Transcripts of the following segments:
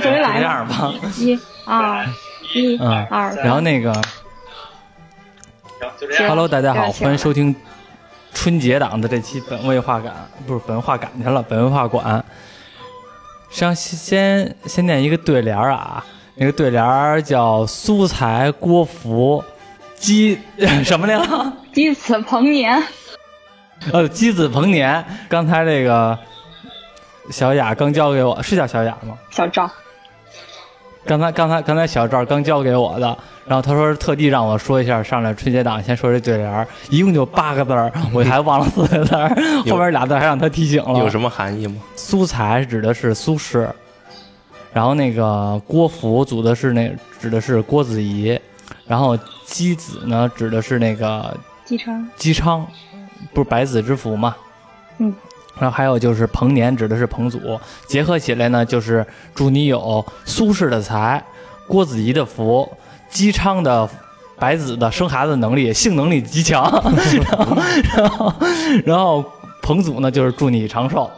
这了，样吧，一二一嗯，二，然后那个行 Hello，大家好，欢迎收听春节档的这期本位画感，不是本画感去了，本位画馆。上先先先念一个对联儿啊，那个对联儿叫苏才郭福鸡什么来着？鸡子鹏年，呃，鸡子鹏年。刚才这个小雅刚教给我，是叫小雅吗？小赵，刚才刚才刚才小赵刚交给我的，然后他说特地让我说一下，上来春节档先说这对联儿，一共就八个字儿，我还忘了四个字儿，后面俩字还让他提醒了。有什么含义吗？苏才指的是苏轼，然后那个郭芙组的是那指的是郭子仪，然后姬子呢指的是那个姬昌，姬昌，不是百子之福嘛？嗯。然后还有就是彭年指的是彭祖，结合起来呢，就是祝你有苏轼的才，郭子仪的福，姬昌的白子的生孩子能力，性能力极强，然后然后然后彭祖呢就是祝你长寿，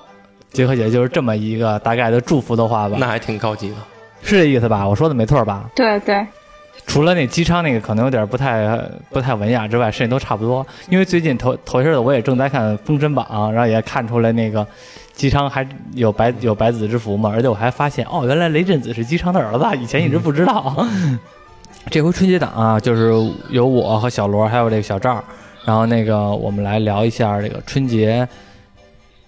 结合起来就是这么一个大概的祝福的话吧，那还挺高级的。是这意思吧？我说的没错吧？对对，除了那姬昌那个可能有点不太不太文雅之外，剩下都差不多。因为最近头头些日子我也正在看《封神榜》，然后也看出来那个姬昌还有百有百子之福嘛，而且我还发现哦，原来雷震子是姬昌的儿子，以前一直不知道。这回春节档啊，就是有我和小罗还有这个小赵，然后那个我们来聊一下这个春节。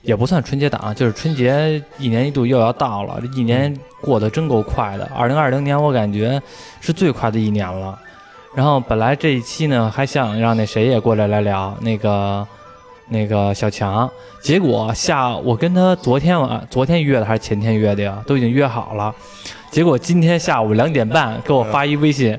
也不算春节档，就是春节一年一度又要到了，这一年过得真够快的。二零二零年我感觉是最快的一年了。然后本来这一期呢还想让那谁也过来来聊那个那个小强，结果下我跟他昨天晚昨天约的还是前天约的呀，都已经约好了。结果今天下午两点半给我发一微信，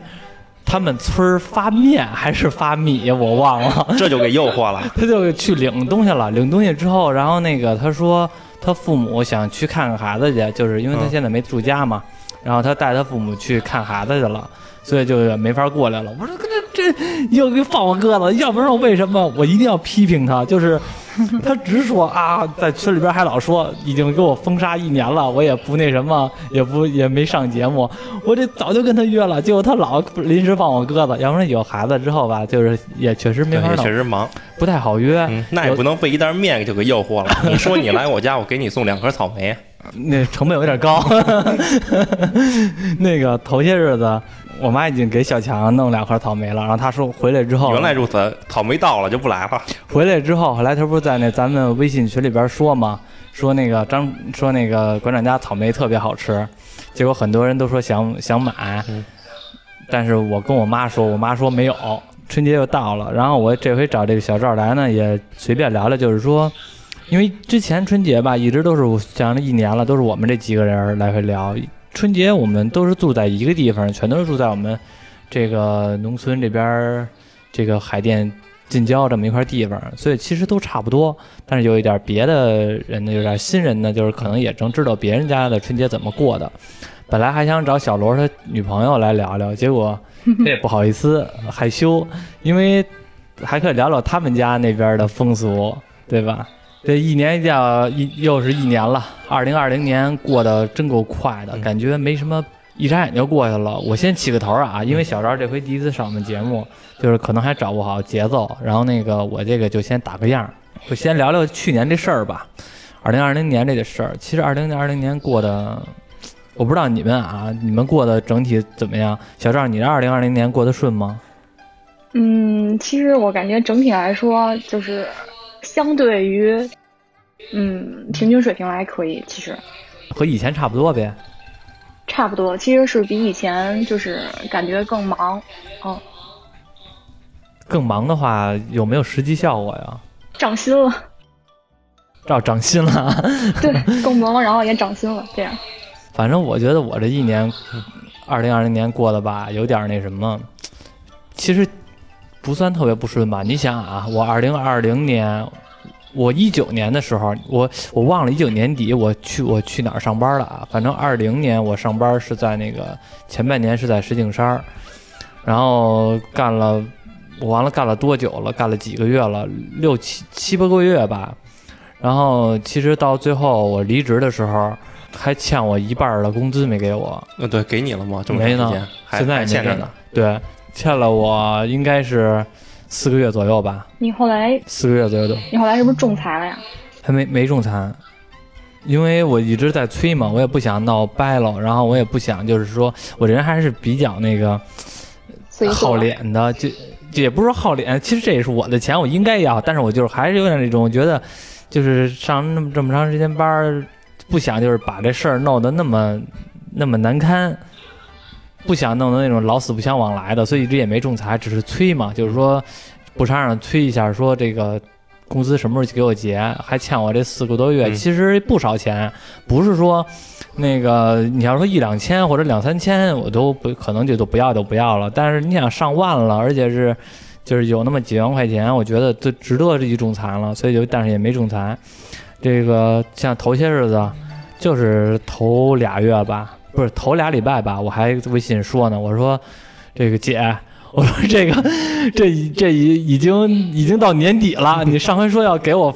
他们村儿发面还是发米我忘了。这就给诱惑了。他就去领东西了。领东西之后，然后那个他说他父母想去看看孩子去，就是因为他嗯现在没住家嘛，然后他带他父母去看孩子去了，所以就没法过来了。我说这这又给放我鸽子，要不然我为什么我一定要批评他？就是 他直说啊，在群里边还老说已经给我封杀一年了，我也不那什么，也不也没上节目，我这早就跟他约了，结果他老临时放我鸽子，要不然有孩子之后吧，就是也确实没法确。实忙。不太好约。嗯，那也不能被一袋面就给诱惑了。你说你来我家，我给你送两盒草莓。那成本有点高。那个头些日子，我妈已经给小强弄两盒草莓了，然后他说回来之后，原来如此，草莓到了就不来了。回来之后，后来他不是在那咱们微信群里边说吗？说那个张说那个馆长家草莓特别好吃，结果很多人都说想想买，嗯但是我跟我妈说，我妈说没有。春节又到了，然后我这回找这个小赵来呢，也随便聊聊，就是说，因为之前春节吧，一直都是讲了一年了，都是我们这几个人来回聊。春节我们都是住在一个地方，全都是住在我们这个农村这边，这个海淀近郊这么一块地方，所以其实都差不多。但是有一点别的人呢，有点新人呢，就是可能也正知道别人家的春节怎么过的。本来还想找小罗他女朋友来聊聊，结果这 也不好意思，害羞，因为还可以聊聊他们家那边的风俗，对吧？这一年一叫一又是一年了，二零二零年过得真够快的，嗯感觉没什么，一眨眼就过去了。我先起个头啊，因为小赵这回第一次上我们节目，就是可能还找不好节奏，然后那个我这个就先打个样儿，就先聊聊去年这事儿吧。二零二零年这个事儿，其实二零二零年过得，我不知道你们啊，你们过得整体怎么样？小赵，你这二零二零年过得顺吗？嗯，其实我感觉整体来说，就是相对于嗯平均水平还可以，其实和以前差不多呗。差不多，其实是比以前就是感觉更忙，嗯，更忙的话，有没有实际效果呀？涨薪了，照涨薪了。对，更忙，然后也涨薪了，这样。反正我觉得我这一年，二零二零年过得吧，有点那什么，其实不算特别不顺吧。你想啊，我二零二零年，我一九年的时候，我我忘了一九年底我去我去哪儿上班了啊？反正二零年我上班是在那个前半年是在石景山，然后干了，我完了干了多久了？干了几个月了？六七七八个月吧。然后其实到最后我离职的时候。还欠我一半的工资没给我，呃，对，给你了吗？这么长没呢时间，现在也没给还欠着呢。对，欠了我应该是四个月左右吧，你后来四个月左右。的，你后来是不是仲裁了呀？还没没仲裁，因为我一直在催嘛，我也不想闹掰了，然后我也不想就是说我这人还是比较那个好脸的，就就也不是说好脸，其实这也是我的钱，我应该要，但是我就是还是有点那种觉得，就是上那么这么长时间班，不想就是把这事儿弄得那么那么难堪，不想弄得那种老死不相往来的，所以一直也没仲裁，只是催嘛，就是说补偿上催一下，说这个。工资什么时候给我结？还欠我这四个多月，嗯其实不少钱，不是说那个你要说一两千或者两三千，我都不可能就都不要就不要了。但是你想上万了，而且是就是有那么几万块钱，我觉得都值得这一仲裁了，所以就但是也没仲裁。这个像头些日子，就是头俩月吧，不是头俩礼拜吧，我还微信说呢，我说这个姐。我说这个，这已这已已经已经到年底了，你上回说要给我，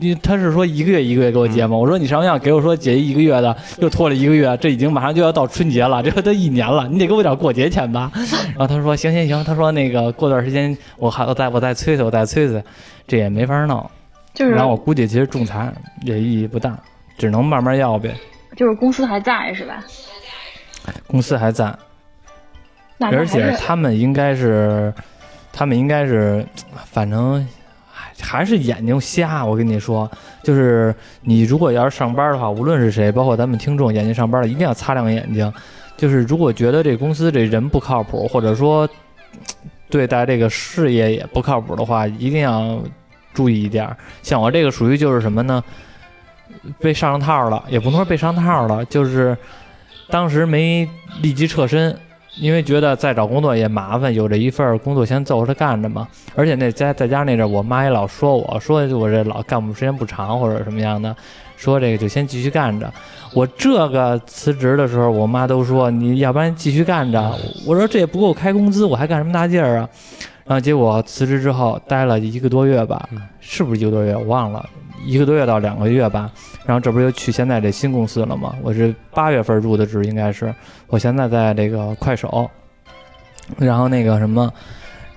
你他是说一个月一个月给我结吗？我说你上回要给我说结一个月的，又拖了一个月，这已经马上就要到春节了，这都一年了，你得给我点过节钱吧？然后他说行行行，他说那个过段时间我还我再我再催催我再催催，这也没法弄。就是然后我估计其实仲裁也意义不大，只能慢慢要呗。就是公司还在是吧？公司还在，而且他们应该是，他们应该是，反正还还是眼睛瞎。我跟你说，就是你如果要是上班的话，无论是谁，包括咱们听众，眼睛上班的一定要擦亮眼睛。就是如果觉得这公司这人不靠谱，或者说对待这个事业也不靠谱的话，一定要注意一点。像我这个属于就是什么呢？被上了套了，也不能说被上套了，就是当时没立即撤身，因为觉得再找工作也麻烦，有这一份工作先凑合着干着嘛。而且那在在家那阵，我妈也老说我说我这老干部时间不长或者什么样的，说这个就先继续干着。我这个辞职的时候，我妈都说你要不然继续干着。我说这也不够开工资，我还干什么大劲儿啊？然后结果辞职之后待了一个多月吧，是不是一个多月？我忘了，一个多月到两个月吧。然后这不是又去现在这新公司了吗？我是八月份入的职，应该是我现在在这个快手，然后那个什么，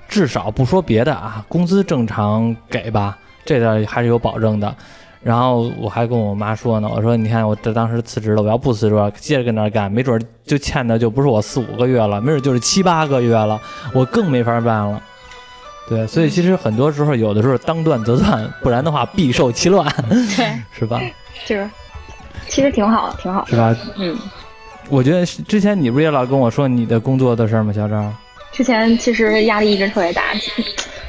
至少不说别的啊，工资正常给吧，这点还是有保证的。然后我还跟我妈说呢，我说你看我这当时辞职了，我要不辞职，接着跟那儿干，没准儿就欠的就不是我四五个月了，没准儿就是七八个月了，我更没法办了。对，所以其实很多时候有的时候当断则断，不然的话必受其乱，对，是吧？就是其实挺好，挺好的。是吧？嗯，我觉得之前你不是也老跟我说你的工作的事儿吗，小张？之前其实压力一直特别大，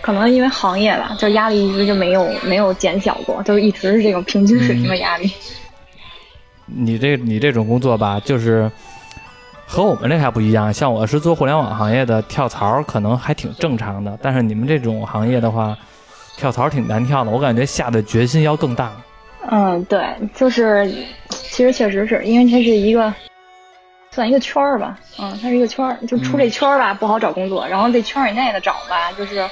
可能因为行业吧，就压力一直就没有没有减小过，就一直是这种平均水平的压力。你这你这种工作吧，就是和我们这还不一样。像我是做互联网行业的，跳槽可能还挺正常的，但是你们这种行业的话，跳槽挺难跳的。我感觉下的决心要更大。嗯，对，就是其实确实是因为它是一个算一个圈儿吧，嗯，它是一个圈儿，就出这圈儿吧、不好找工作，然后这圈儿以内的找吧，就是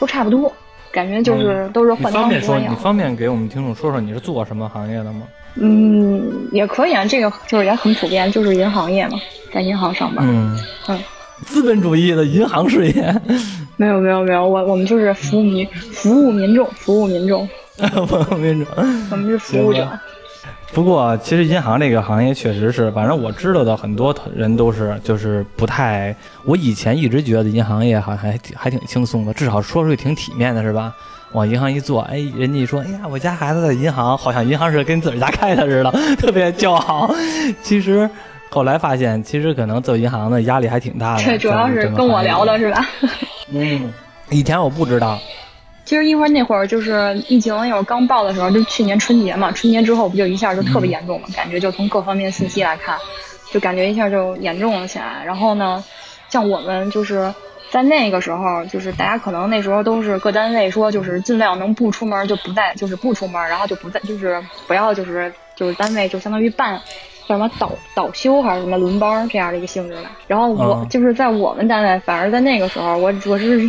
都差不多，感觉就是都是你换汤方便说。你方便给我们听众说说你是做什么行业的吗？嗯，也可以啊，这个就是也很普遍，就是银行业嘛，在银行上班。嗯嗯，资本主义的银行事业，没有没有没有，我我们就是服务民服务民众，服务民众，服务民众。我们是服务者。不过，其实银行这个行业确实是，反正我知道的很多人都是，就是不太。我以前一直觉得银行业好像还挺还挺轻松的，至少说出去挺体面的，是吧？往银行一坐，哎，人家一说，哎呀，我家孩子在银行，好像银行是跟自个儿家开的似的，特别骄傲。其实后来发现，其实可能做银行的压力还挺大的。对主要是跟我聊的是吧？嗯，以前我不知道。其实一会儿那会儿就是疫情那会儿刚爆的时候，就去年春节嘛，春节之后不就一下就特别严重嘛，感觉就从各方面信息来看，就感觉一下就严重了起来。然后呢，像我们就是在那个时候，就是大家可能那时候都是各单位说，就是尽量能不出门就不在，就是不出门，然后就不在，就是不要就是就是单位就相当于办叫什么倒倒休还是什么轮班这样的一个性质吧。然后我、嗯就是在我们单位，反而在那个时候，我我是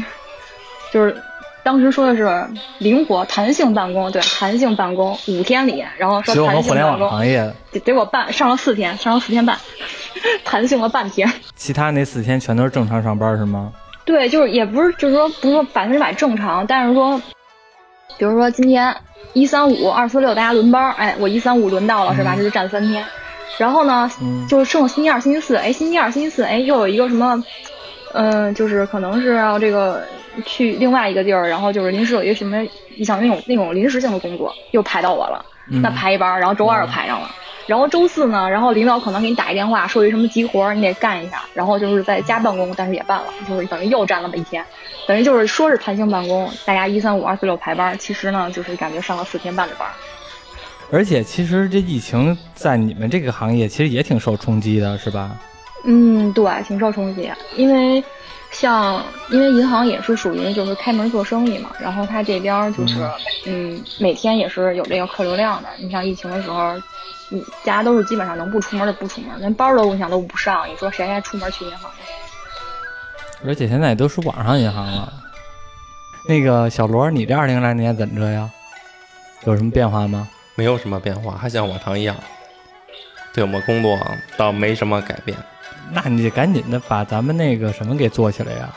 就是当时说的是灵活弹性办公，对，弹性办公五天里，然后说弹互联网性办公，行业，结结果半上了四天，上了四天半，弹性了半天。其他那四天全都是正常上班是吗？对，就是也不是，就是说不是说百分之百正常，但是说，比如说今天一三五、二四六大家轮班儿，哎，我一三五轮到了是吧？嗯这就占三天。然后呢，嗯就是剩星期二、星期四，哎，星期二、星期四，哎，又有一个什么，嗯、就是可能是要这个去另外一个地儿，然后就是临时有一个什么，你想那种那种临时性的工作又排到我了，嗯那排一班儿，然后周二又排上了。然后周四呢，然后领导可能给你打一电话，说有什么急活，你得干一下。然后就是在家办公，但是也办了，就是等于又占了一天，等于就是说是弹性办公，大家一三五二四六排班，其实呢就是感觉上了四天半的班。而且其实这疫情在你们这个行业其实也挺受冲击的，是吧？嗯，对，挺受冲击，因为像因为银行也是属于就是开门做生意嘛，然后他这边儿就是嗯每天也是有这个客流量的。你像疫情的时候，嗯，大家都是基本上能不出门就不出门，连班儿都你想都不上，你说谁还出门去银行去？而且现在也都是网上银行了。那个小罗，你这二零二零年怎么着呀？有什么变化吗？没有什么变化，还像往常一样。对我们工作倒没什么改变，那你得赶紧的把咱们那个什么给做起来呀！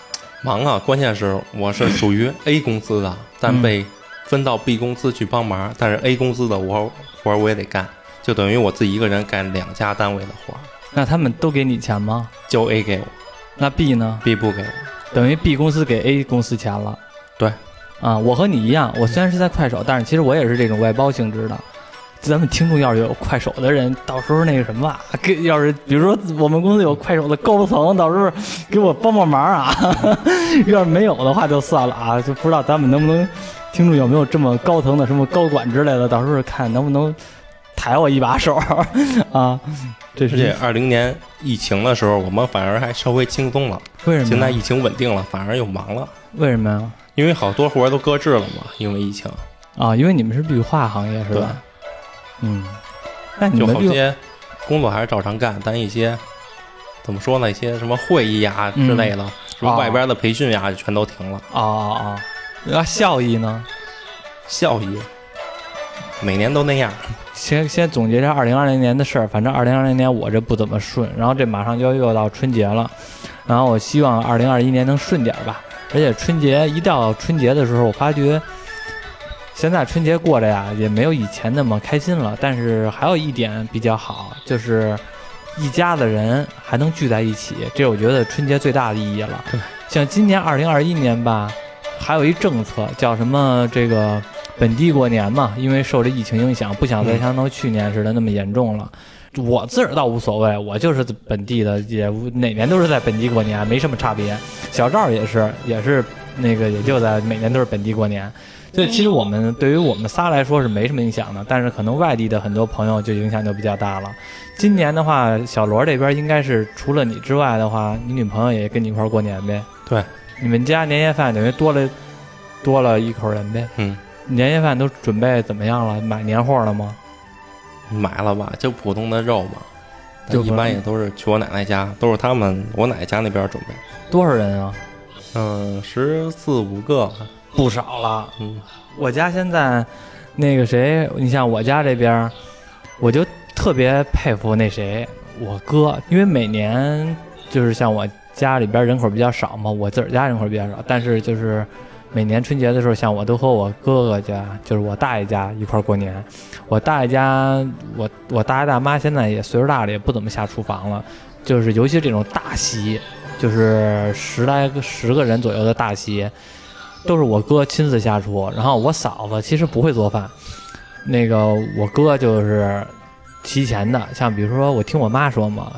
忙啊。关键是我是属于 A 公司的，但被分到 B 公司去帮忙，但是 A 公司的活活我也得干，就等于我自己一个人干两家单位的活，那他们都给你钱吗？就 A 给我那 B 呢？，B 不给我。等于 B 公司给 A 公司钱了。对，啊，我和你一样，我虽然是在快手，但是其实我也是这种外包性质的。咱们听众要是有快手的人，到时候那个什么啊，给要是比如说我们公司有快手的高层，到时候给我帮帮忙啊。要是没有的话就算了啊，就不知道咱们能不能听众有没有这么高层的什么高管之类的，到时候看能不能抬我一把手 啊。这是二零年疫情的时候，我们反而还稍微轻松了。为什么？现在疫情稳定了，反而又忙了，为什么呀？因为好多活儿都搁置了嘛，因为疫情，啊，因为你们是绿化行业是对吧？嗯，那你就好些工作还是照常干，但一些怎么说呢，一些什么会议呀之类的，什么哦外边的培训呀，就全都停了。啊啊啊！那效益呢？效益每年都那样，先先总结一下二零二零年的事儿。反正二零二零年我这不怎么顺，然后这马上就又到春节了，然后我希望二零二一年能顺点儿吧。而且春节一到春节的时候，我发觉现在春节过着呀也没有以前那么开心了。但是还有一点比较好，就是一家子人还能聚在一起，这是我觉得春节最大的意义了。像今年二零二一年吧，还有一政策叫什么这个本地过年嘛，因为受这疫情影响，不想再像到去年似的那么严重了。我自个儿倒无所谓，我就是本地的，也哪年都是在本地过年，没什么差别。小赵也是，也是那个，也就在每年都是本地过年。所以其实我们对于我们仨来说是没什么影响的，但是可能外地的很多朋友就影响就比较大了。今年的话，小罗这边应该是除了你之外的话，你女朋友也跟你一块儿过年呗？对，你们家年夜饭等于多了多了一口人呗？嗯，年夜饭都准备怎么样了？买年货了吗？买了吧，就普通的肉嘛。就一般也都是去我奶奶家，都是他们我奶奶家那边准备。多少人啊？嗯，十四五个，不少了。嗯，我家现在那个谁，你像我家这边，我就特别佩服那谁，我哥，因为每年就是像我家里边人口比较少嘛，我自儿家人口比较少，但是就是每年春节的时候，像我都和我哥哥家，就是我大爷家一块儿过年。我大爷家，我我大爷大妈现在也岁数大了，也不怎么下厨房了，就是尤其这种大席，就是十来个十个人左右的大席，都是我哥亲自下厨，然后我嫂子其实不会做饭，那个我哥就是提前的，像比如说我听我妈说嘛，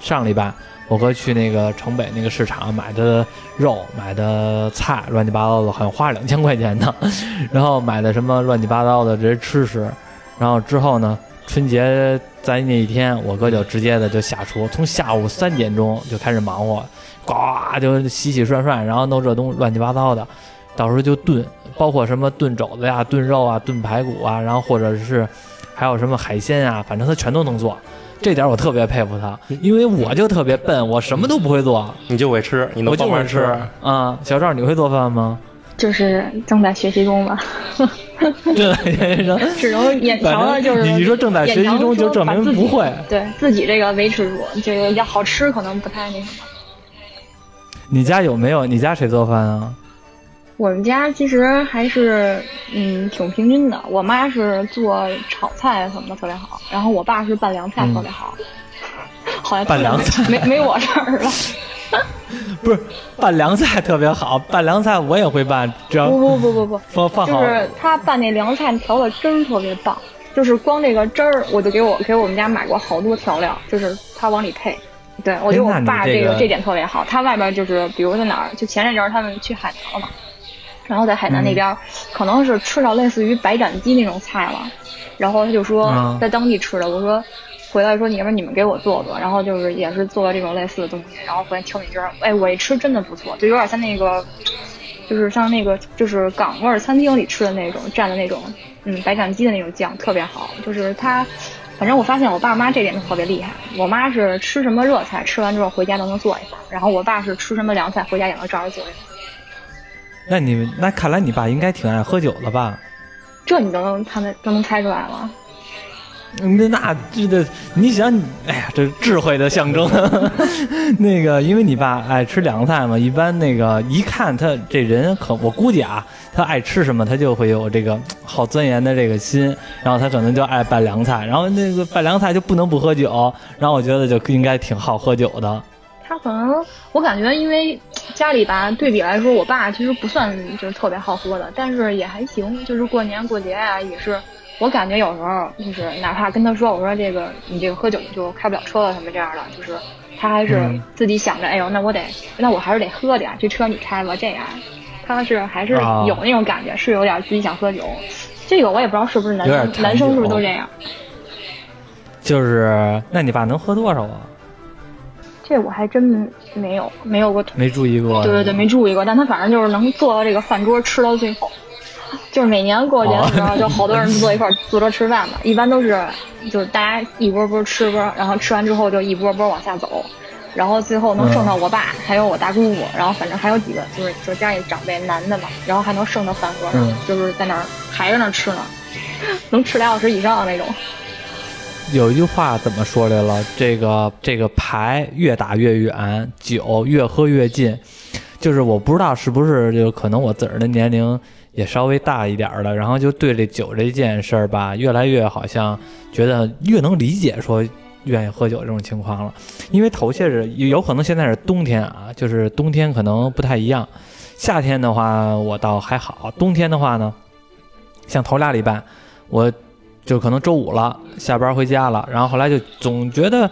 上礼拜我哥去那个城北那个市场买的肉、买的菜，乱七八糟的，好像花两千块钱呢，然后买的什么乱七八糟的这些吃食，然后之后呢，春节在那一天，我哥就直接的就下厨，从下午三点钟就开始忙活，呱就洗洗涮涮，然后弄这东乱七八糟的，到时候就炖，包括什么炖肘子呀、炖肉啊、炖排骨啊，然后或者是还有什么海鲜啊，反正他全都能做。这点我特别佩服他，因为我就特别笨，我什么都不会做，你就会吃，你能我就会吃帮忙吃。啊。小赵，你会做饭吗？就是正在学习中吧。正在学习中，只能眼反瞧着就是你说正在学习中，就证明不会。对自己这个维持住，这个要好吃可能不太那什么。你家有没有？你家谁做饭啊？我们家其实还是嗯挺平均的，我妈是做炒菜什么的特别好，然后我爸是拌凉菜特别好，好像拌凉菜没没我事儿了。不是拌凉菜特别好，拌凉菜我也会拌，只要不不不不不，放放好。就是他拌那凉菜调的汁儿特别棒，就是光这个汁儿，我就给我给我们家买过好多调料，就是他往里配。对，我觉得我爸这个这点特别好。他外边就是，比如在哪儿，就前阵儿他们去海南了嘛，然后在海南那边可能是吃到类似于白斩鸡那种菜了，然后他就说在当地吃的，我说回来说你要不你们给我做做，然后就是也是做这种类似的东西，然后回来挑那汁儿，哎，我一吃真的不错，就有点像那个，就是像那个就是港味儿餐厅里吃的那种蘸的那种，嗯，白斩鸡的那种酱特别好，就是它。反正我发现我爸妈这点特别厉害。我妈是吃什么热菜，吃完之后回家都能做一下；然后我爸是吃什么凉菜，回家也能照着做一下。那你那看来你爸应该挺爱喝酒的吧？这你都能他们都能猜出来了？那那这的，你想，哎呀，这智慧的象征。那个，因为你爸爱吃凉菜嘛，一般那个一看他这人，可我估计啊，他爱吃什么，他就会有这个好钻研的这个心，然后他可能就爱拌凉菜，然后那个拌凉菜就不能不喝酒，然后我觉得就应该挺好喝酒的。他可能，我感觉因为家里吧，对比来说，我爸其实不算就是特别好喝的，但是也还行，就是过年过节啊，也是。我感觉有时候就是，哪怕跟他说，我说这个你这个喝酒就开不了车了什么这样的，就是他还是自己想着，哎呦，那我得，那我还是得喝点，这车你开吧，这样，他是还是有那种感觉，是有点自己想喝酒。这个我也不知道是不是男生，男生是不是都这样？就是，那你爸能喝多少啊？这我还真没有没有过，没注意过。对对对，没注意过，但他反正就是能坐到这个饭桌吃到最后。就是每年过年的时候，就好多人坐一块坐桌吃饭嘛。一般都是，就是大家一波波吃波，然后吃完之后就一波波往下走，然后最后能剩到我爸，还有我大姑姑，然后反正还有几个，就是就家里长辈男的嘛，然后还能剩到饭盒上，就是在那儿还在那儿吃呢，能吃俩小时以上的那种。有一句话怎么说来了？这个这个牌越打越远，酒越喝越近。就是我不知道是不是就可能我自个儿的年龄。也稍微大一点儿了，然后就对这酒这件事儿吧，越来越好像觉得越能理解说愿意喝酒这种情况了。因为头些日有可能现在是冬天啊，就是冬天可能不太一样。夏天的话我倒还好，冬天的话呢，像头俩礼拜我。就可能周五了，下班回家了，然后后来就总觉得，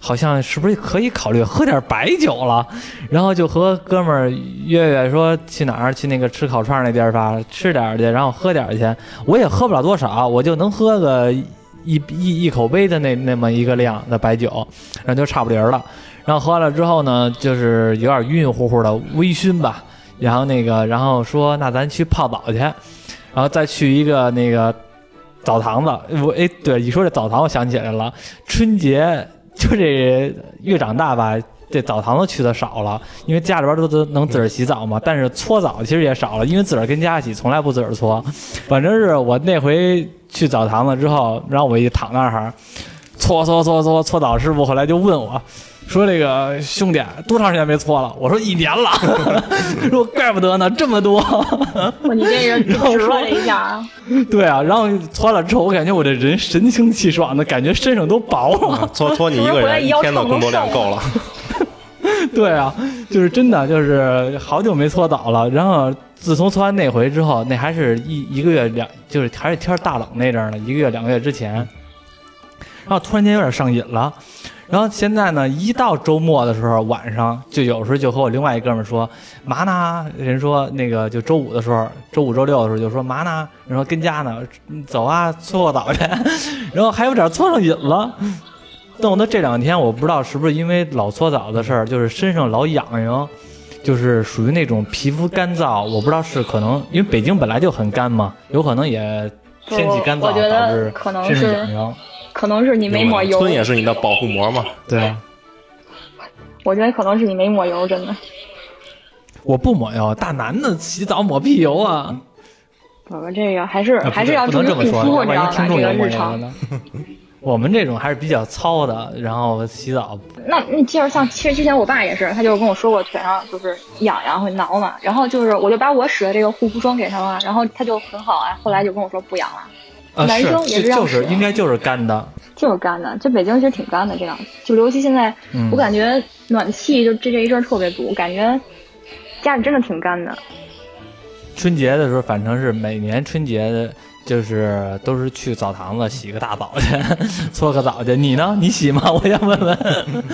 好像是不是可以考虑喝点白酒了，然后就和哥们儿约约说去哪儿，去那个吃烤串那地儿吧，吃点去，然后喝点去。我也喝不了多少，我就能喝个一一一口杯的那那么一个量的白酒，然后就差不离儿了。然后喝完了之后呢，就是有点晕晕乎乎的微醺吧。然后那个，然后说那咱去泡澡去，然后再去一个那个。澡堂子，我哎，对，一说这澡堂，我想起来了。春节就这越长大吧，这澡堂子去的少了，因为家里边都都能自个儿洗澡嘛。但是搓澡其实也少了，因为自个儿跟家洗，从来不自个儿搓。反正是我那回去澡堂子之后，然后我一躺那儿，搓搓搓搓搓澡师傅后来就问我。说这个兄弟多长时间没搓了？我说一年了。说怪不得呢，这么多。你这人直了一下。对啊，然后搓了之后，我感觉我这人神清气爽的，感觉身上都薄了。搓搓你一个人 一天的工作量够了。对啊，就是真的，就是好久没搓澡了。然后自从搓完那回之后，那还是一一个月两，就是还是天大冷那阵儿呢，一个月两个月之前。然后突然间有点上瘾了。然后现在呢，一到周末的时候，晚上就有时候就和我另外一哥们说嘛呢？人说那个就周五的时候，周五周六的时候就说嘛呢？人说跟家呢，走啊，搓个澡去。然后还有点搓上瘾了。弄得这两天我不知道是不是因为老搓澡的事儿，就是身上老痒痒，就是属于那种皮肤干燥。我不知道是可能因为北京本来就很干嘛，有可能也天气干燥导致身上痒痒。可能是你没抹油，村也是你的保护膜嘛？对，我觉得可能是你没抹油，真的。我不抹油，大男的洗澡抹屁油啊！我们这个还是啊还是要不能这么说，注意护肤，你知道万一听吧？这个日常。呢。我们这种还是比较糙的，然后洗澡那你接着像，其实之前我爸也是，他就跟我说过腿上就是痒痒会挠嘛，然后就是我就把我使的这个护肤霜给他了，然后他就很好啊，后来就跟我说不痒了，啊，男生也是就就是这样使应该就是干的，就是干的，这北京其实挺干的这样，就尤其现在嗯我感觉暖气就这这一阵儿特别足，感觉家里真的挺干的。春节的时候，反正是每年春节的，就是都是去澡堂子洗个大澡去，搓个澡去。你呢？你洗吗？我想问问。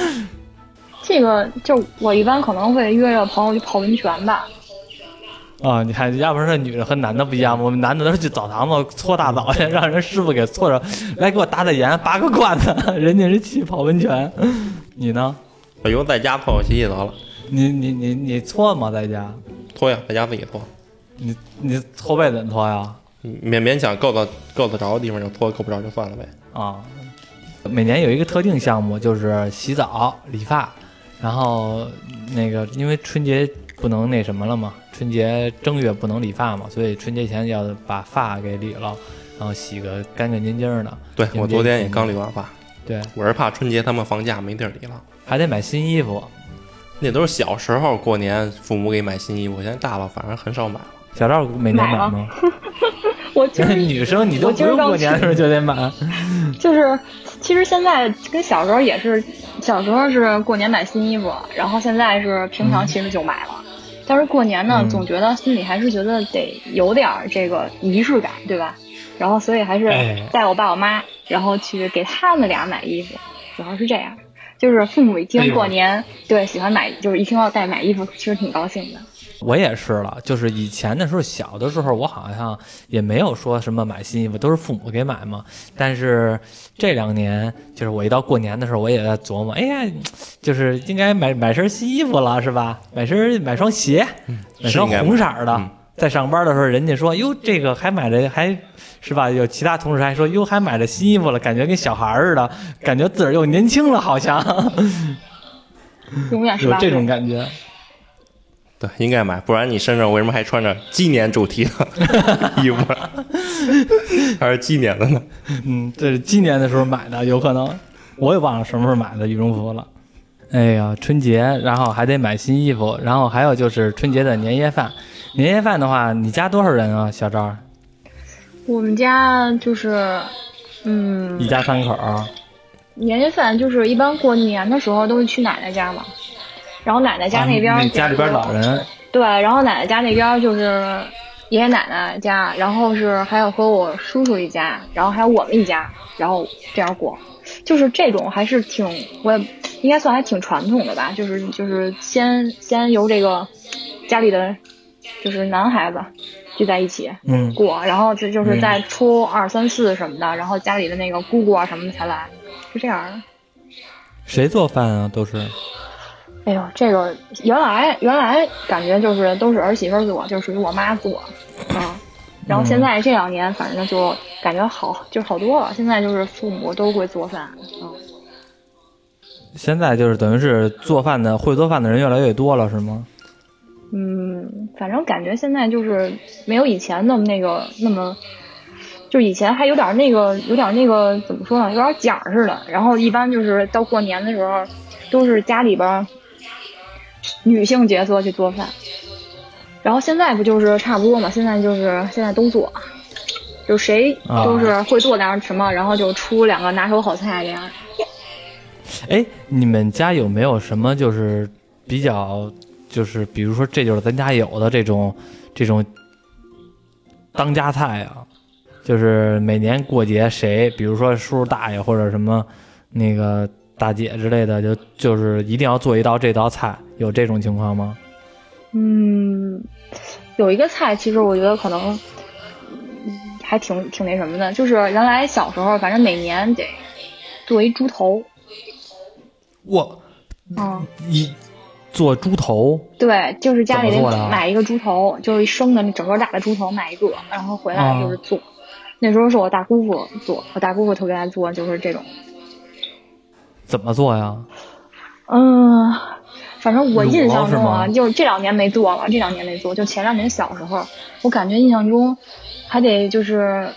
这个就我一般可能会约着朋友去泡温泉吧，啊，你看，要不然那女的和男的不一样吗？我们男的都是去澡堂子搓大澡去，让人师傅给搓着，来给我打打盐，拔个罐子。人家是去泡温泉，你呢？我以后在家搓我洗洗得了，你你你你搓吗？在家？搓呀，在家自己搓，你你搓背怎么搓呀？勉勉强够得够得着的地方就搓，够不着就算了呗。啊，每年有一个特定项目，就是洗澡、理发，然后那个因为春节不能那什么了嘛，春节正月不能理发嘛，所以春节前要把发给理了，然后洗个干干净净的。对我昨天也刚理完发，对，我是怕春节他们放假没地儿理了。还得买新衣服。那都是小时候过年父母给买新衣服，现在大了反而很少买了。小赵每年买买吗？我就是 女生你都不用我今过年的时候就得买。就是，其实现在跟小时候也是，小时候是过年买新衣服，然后现在是平常其实就买了。但是过年呢，嗯总觉得心里还是觉得得有点儿这个仪式感，对吧？然后所以还是哎带我爸我妈，然后去给他们俩买衣服，主要是这样。就是父母一听过年，对喜欢买，就是一听到带买衣服，其实挺高兴的。我也是了，就是以前的时候，小的时候，我好像也没有说什么买新衣服，都是父母给买嘛。但是这两年，就是我一到过年的时候，我也在琢磨，哎呀，就是应该买买身新衣服了，是吧？买身买双鞋，买双红色的。嗯在上班的时候，人家说，哟，这个还买着，还是吧？有其他同事还说，哟，还买了新衣服了，感觉跟小孩似的，感觉自个儿又年轻了，好像永远是吧？有这种感觉。对，应该买，不然你身上为什么还穿着鸡年主题的 衣服？还是鸡年的呢？嗯，这是今年的时候买的，有可能我也忘了什么时候买的羽绒服了。哎呀，春节，然后还得买新衣服，然后还有就是春节的年夜饭。年夜饭的话，你家多少人啊，小赵？我们家就是，嗯，一家三口。年夜饭就是一般过年的时候都是去奶奶家嘛，然后奶奶家那边、家里边老人，对，然后奶奶家那边就是爷爷奶奶家，然后是还有和我叔叔一家，然后还有我们一家，然后这样过，就是这种还是挺我也应该算还挺传统的吧，就是就是先先由这个家里的就是男孩子聚在一起嗯，过，然后这就是在初二三四什么的，然后家里的那个姑姑啊什么的才来，是这样的。谁做饭啊？都是哎呦，这个原来原来感觉就是都是儿媳妇做，就属于我妈做，嗯，然后现在这两年反正就感觉好，就好多了。现在就是父母都会做饭，嗯，现在就是等于是做饭的会做饭的人越来越多了，是吗？嗯，反正感觉现在就是没有以前那么那个那么，就以前还有点那个有点那个怎么说呢，有点讲儿似的。然后一般就是到过年的时候，都是家里边儿女性角色去做饭。然后现在不就是差不多嘛？现在就是现在都做，就谁都是会做点什么，然后就出两个拿手好菜这样。哎，你们家有没有什么就是比较，就是比如说这就是咱家有的这种这种当家菜啊？就是每年过节谁，比如说叔叔大爷或者什么那个大姐之类的，就就是一定要做一道这道菜，有这种情况吗？嗯，有一个菜，其实我觉得可能嗯还挺挺那什么的，就是原来小时候，反正每年得做一猪头。我嗯，一做猪头，对，就是家里得买一个猪头，就是生的那整个大的猪头买一个，然后回来就是做。那时候是我大姑父做，我大姑父特别爱做，就是这种。怎么做呀？嗯，反正我印象中啊，是就是这两年没做了，这两年没做，就前两年小时候，我感觉印象中还得就是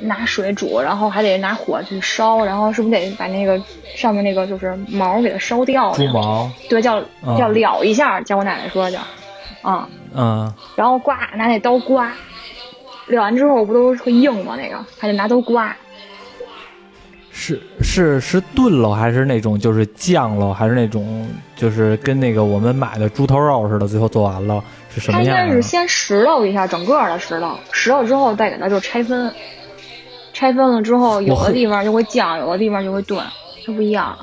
拿水煮，然后还得拿火去烧，然后是不是得把那个上面那个就是毛给它烧掉？猪毛，对，叫嗯叫燎一下，叫我奶奶说叫，啊、嗯，然后刮，拿那刀刮，燎完之后不都会硬吗？那个还得拿刀刮。是是是炖了还是那种就是酱了，还是那种就是跟那个我们买的猪头肉似的，最后做完了是什么样啊？该是先石头一下整个的石头，石头之后再给它就拆分，拆分了之后，有的地方就会酱，有的地方就会炖，它不一样。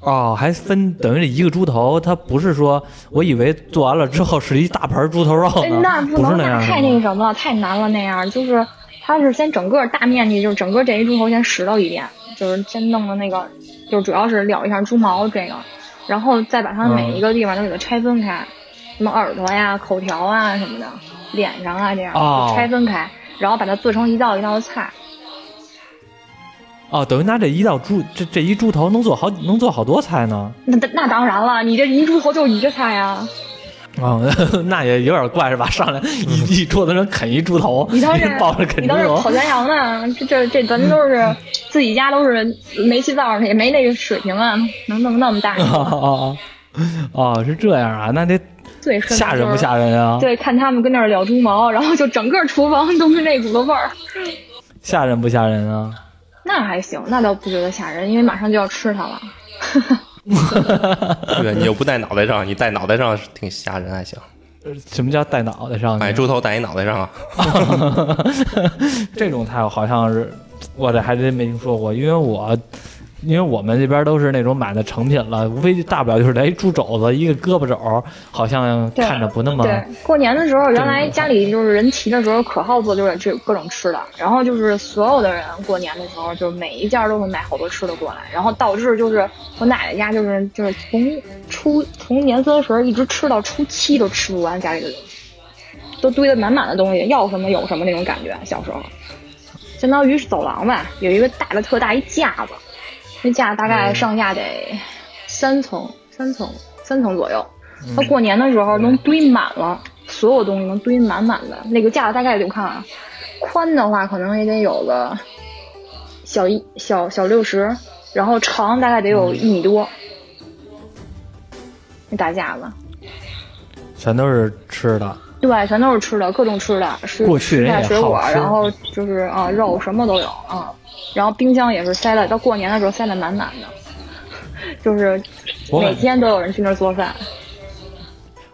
哦，还分等于这一个猪头，它不是说我以为做完了之后是一大盘猪头肉哎呢，那不能，不是那样太那个什么了，太难了那样。就是它是先整个大面积，就是整个这一猪头先拾掇一遍，就是先弄的那个，就主要是燎一下猪毛这个，然后再把它嗯每一个地方都给它拆分开，什么耳朵呀、口条啊什么的，脸上啊这样、哦就拆分开，然后把它做成一道一道的菜。哦，等于拿这一道猪这这一猪头能做好能做好多菜呢。那那当然了，你这一猪头就一个菜呀、哦，那也有点怪是吧？上来一一桌子人啃一猪头，你当时抱着啃猪头烤，全羊呢？这这这咱都是自己家都是煤气灶儿，也没那个水平啊，能弄那么大。哦哦哦，哦，是这样啊？那得最吓人不吓人啊？对，看他们跟那儿燎猪毛，然后就整个厨房都是那股子味儿。吓人不吓人啊？那还行，那倒不觉得吓人，因为马上就要吃它了。对，你又不戴脑袋上，你戴脑袋上是挺吓人，还行。什么叫戴脑袋上去？买猪头戴一脑袋上啊，这种菜我好像是，我这还真没听说过，因为我。因为我们这边都是那种买的成品了，无非大不了就是来一猪肘子，一个胳膊肘，好像看着不那么对，过年的时候，原来家里就是人齐的时候，可好做就是这各种吃的。然后就是所有的人过年的时候，就是每一家都会买好多吃的过来，然后导致就是我奶奶家就是就是从初从年三十儿一直吃到初七都吃不完家里的东西，都堆得满满的东西，要什么有什么那种感觉。小时候，相当于是走廊吧，有一个大的特大一架子，那架大概上下得三层、三层、三层左右。到过年的时候能堆满了，所有东西能堆满满的。那个架子大概我看啊，宽的话可能也得有个小一小小六十，然后长大概得有一米多。那大架子，全都是吃的。对，全都是吃的，各种吃的，是过去人也蔬菜水果，然后就是啊肉什么都有啊，然后冰箱也是塞的，到过年的时候塞得满满的，就是每天都有人去那儿做饭。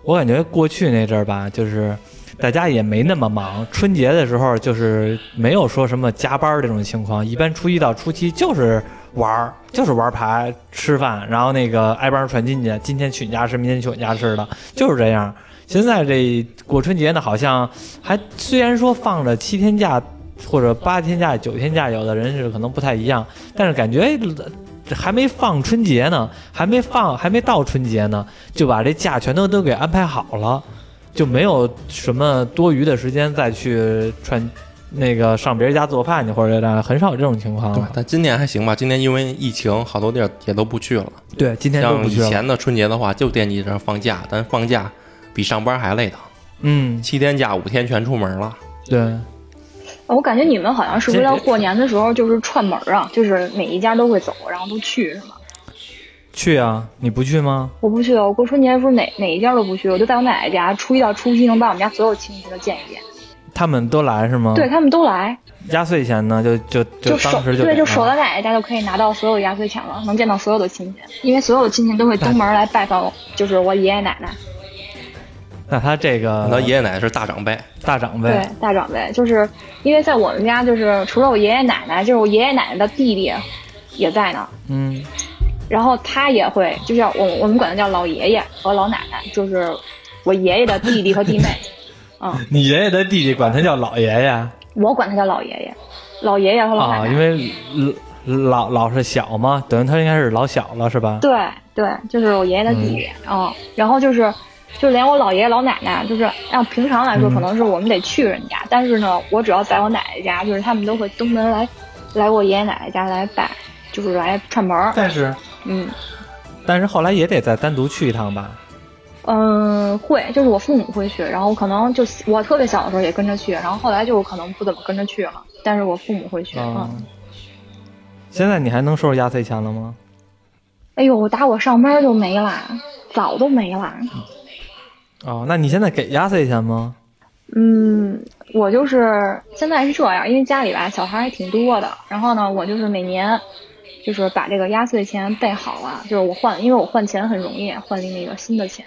我感觉过去那阵儿吧，就是大家也没那么忙，春节的时候就是没有说什么加班儿这种情况，一般初一到初七就是玩儿，就是玩牌、吃饭，然后那个挨帮传进去，今天去你家吃，明天去我家吃的，就是这样。现在这过春节呢，好像还虽然说放着七天假或者八天假、九天假，有的人是可能不太一样，但是感觉还没放春节呢，还没放，还没到春节呢，就把这假全都都给安排好了，就没有什么多余的时间再去串那个上别人家做饭去，或者这很少有这种情况了。，对但今年还行吧。今年因为疫情，好多地儿也都不去了。对，今天都像。以前的春节的话，就惦记着放假，但放假比上班还累的，嗯，七天假五天全出门了。对，我感觉你们好像是不是这到过年的时候就是串门啊？就是每一家都会走，然后都去是吗？去啊，你不去吗？我不去，我过春节的时候哪哪一家都不去，我就在我奶奶家，初一到初七能把我们家所有亲戚都见一遍。他们都来是吗？对，他们都来，压岁钱呢，就就就守当时就对，就守在奶奶家就可以拿到所有的压岁钱了，能见到所有的亲戚，因为所有的亲戚都会登门来拜访我，就是我爷爷奶奶，那他这个他爷爷奶奶是大长辈，大长辈对，大长辈，就是因为在我们家，就是除了我爷爷奶奶，就是我爷爷奶奶的弟弟也在呢，嗯，然后他也会，就是我我们管他叫老爷爷和老奶奶，就是我爷爷的弟弟和弟妹，嗯，你爷爷的弟弟管他叫老爷爷我管他叫老爷爷，老爷爷和老奶啊，奶，因为老老是小嘛，等于他应该是老小了是吧？对对，就是我爷爷的弟弟，嗯，然后就是。就连我姥爷老奶奶，就是按平常来说，嗯可能是我们得去人家，但是呢，我只要在我奶奶家，就是他们都会登门来，来我爷爷奶奶家来拜，就是来串门儿。但是嗯，但是后来也得再单独去一趟吧？嗯，会，就是我父母会去，然后可能就我特别小的时候也跟着去，然后后来就可能不怎么跟着去了，但是我父母会去。啊嗯，现在你还能收拾压岁钱了吗？哎呦，打我上班就没啦，早都没啦。哦，那你现在给压岁钱吗？嗯，我就是现在是这样，因为家里吧小孩还挺多的，然后呢，我就是每年就是把这个压岁钱备好了，就是我换，因为我换钱很容易，换那个新的钱，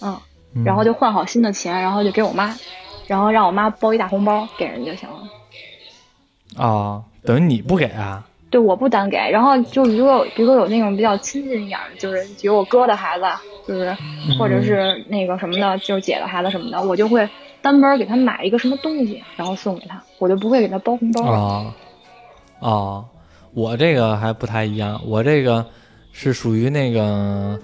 嗯，嗯然后就换好新的钱，然后就给我妈，然后让我妈包一大红包给人就行了。哦，等于你不给啊？对，我不单给，然后就如果比如说有那种比较亲近一点儿的，就是比如我哥的孩子，就是或者是那个什么的，就是姐的孩子什么的，我就会单门给他买一个什么东西，然后送给他，我就不会给他包红包。哦，哦，我这个还不太一样，我这个是属于那个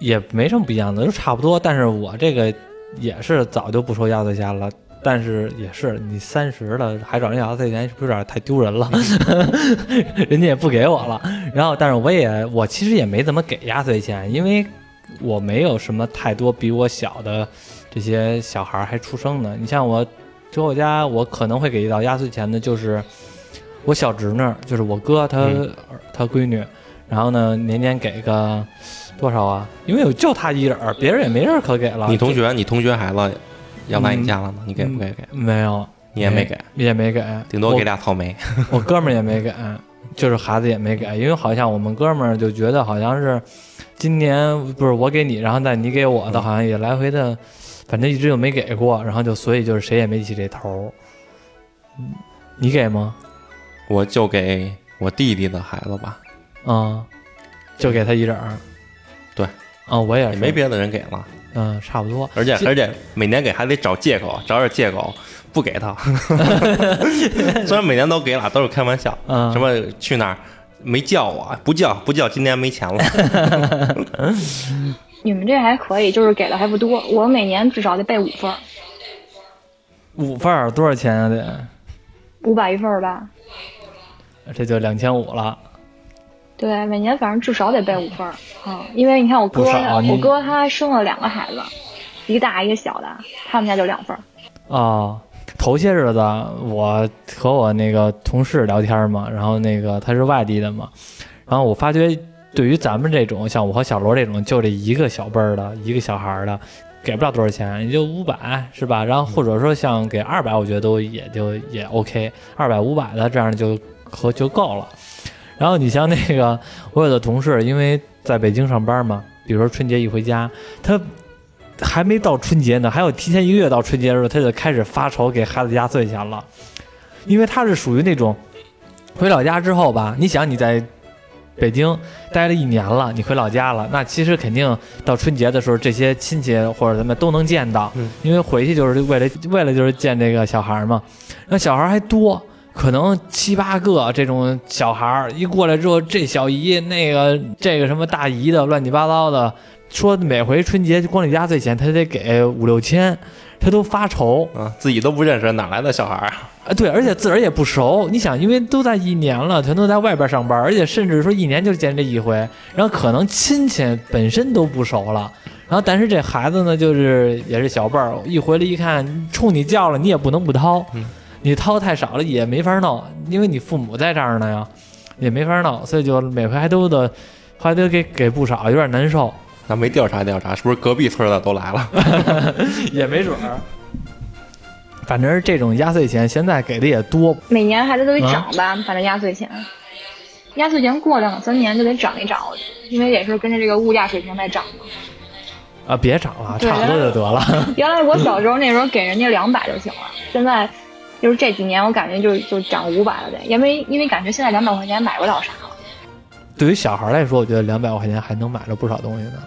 也没什么不一样的，就差不多。但是我这个也是早就不收压岁钱了，但是也是你三十了还找人要压岁钱，是不是有点太丢人了？人家也不给我了。然后，但是我也我其实也没怎么给压岁钱，因为我没有什么太多比我小的这些小孩儿还出生呢。你像我，就我家我可能会给一道压岁钱的，就是我小侄女儿，就是我哥他、嗯他闺女，然后呢年年给个多少啊？因为有就他一人儿，别人也没人可给了。你同学，你同学孩子要来你家了吗？你给不给给？没有？你也没给，也没给，顶多给俩草莓。我哥们儿也没给，就是孩子也没给，因为好像我们哥们儿就觉得好像是今年不是我给你，然后但你给我的，嗯好像也来回的，反正一直就没给过，然后就所以就是谁也没起这头你给吗？我就给我弟弟的孩子吧，啊、就给他一人儿。对，啊、我也是，也没别的人给了，嗯，差不多。而且而且每年给还得找借口，找点借口不给他。虽然每年都给了，都是开玩笑，嗯，什么去哪儿没叫我，不叫不叫，今年没钱了。你们这还可以，就是给的还不多，我每年至少得备五份儿，五份儿多少钱啊？得，五百一份儿吧。这就两千五了。对，每年反正至少得备五份儿啊、因为你看我哥，我哥他生了两个孩子，一个大一个小的，他们家就两份儿。哦，头些日子我和我那个同事聊天嘛，然后那个他是外地的嘛，然后我发觉对于咱们这种像我和小罗这种就这一个小辈儿的一个小孩儿的，给不了多少钱，也就五百是吧？然后或者说像给二百，我觉得都也就也 OK，二百五百的这样就和就够了。然后你像那个我有的同事，因为在北京上班嘛，比如说春节一回家，他还没到春节呢，还有提前一个月到春节的时候，他就开始发愁给孩子压岁钱了，因为他是属于那种回老家之后吧，你想你在北京待了一年了，你回老家了，那其实肯定到春节的时候，这些亲戚或者咱们都能见到，嗯。因为回去就是为了为了就是见这个小孩儿嘛，那小孩还多。可能七八个这种小孩儿一过来之后，这小姨那个这个什么大姨的乱七八糟的，说每回春节光这压岁钱他得给五六千，他都发愁啊，自己都不认识，哪来的小孩儿？啊。对，而且自个儿也不熟。你想，因为都在一年了，全都在外边上班，而且甚至说一年就见这一回，然后可能亲戚本身都不熟了。然后，但是这孩子呢，就是也是小辈儿，一回来一看，冲你叫了，你也不能不掏，嗯你掏太少了也没法弄，因为你父母在这儿呢呀，也没法弄，所以就每回还都得还得给给不少，有点难受。那没调查调查，是不是隔壁村的都来了？也没准儿。反正这种压岁钱现在给的也多，每年还得都得啊涨吧，反正压岁钱，压岁钱过两三年就得涨一涨，因为也是跟着这个物价水平在涨嘛。啊，别涨了，对差不多就得了。原来我小时候 那时候给人家两百就行了，现在就是这几年我感觉就就涨五百了得，因为因为感觉现在两百块钱买不了啥了。对于小孩来说，我觉得两百块钱还能买着不少东西呢。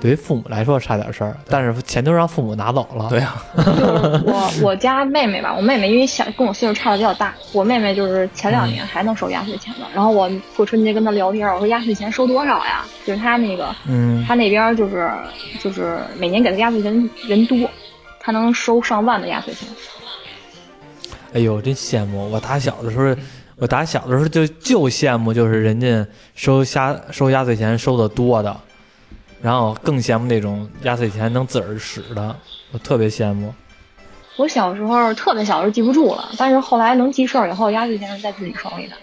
对于父母来说差点事儿，但是钱都让父母拿走了。对 呀、就是我我家妹妹吧，我妹妹因为小跟我岁数差的比较大，我妹妹就是前两年还能收压岁钱的。然后我过春节跟她聊天，我说压岁钱收多少呀？就是她那个嗯，她那边就是就是每年给她压岁钱人多，她能收上万的压岁钱。哎呦，真羡慕！我打小的时候，我打小的时候就就羡慕，就是人家收压收压岁钱收的多的，然后更羡慕那种压岁钱能自个儿使的，我特别羡慕。我小时候特别小的时候记不住了，但是后来能记事儿以后，压岁钱是在自己手里的。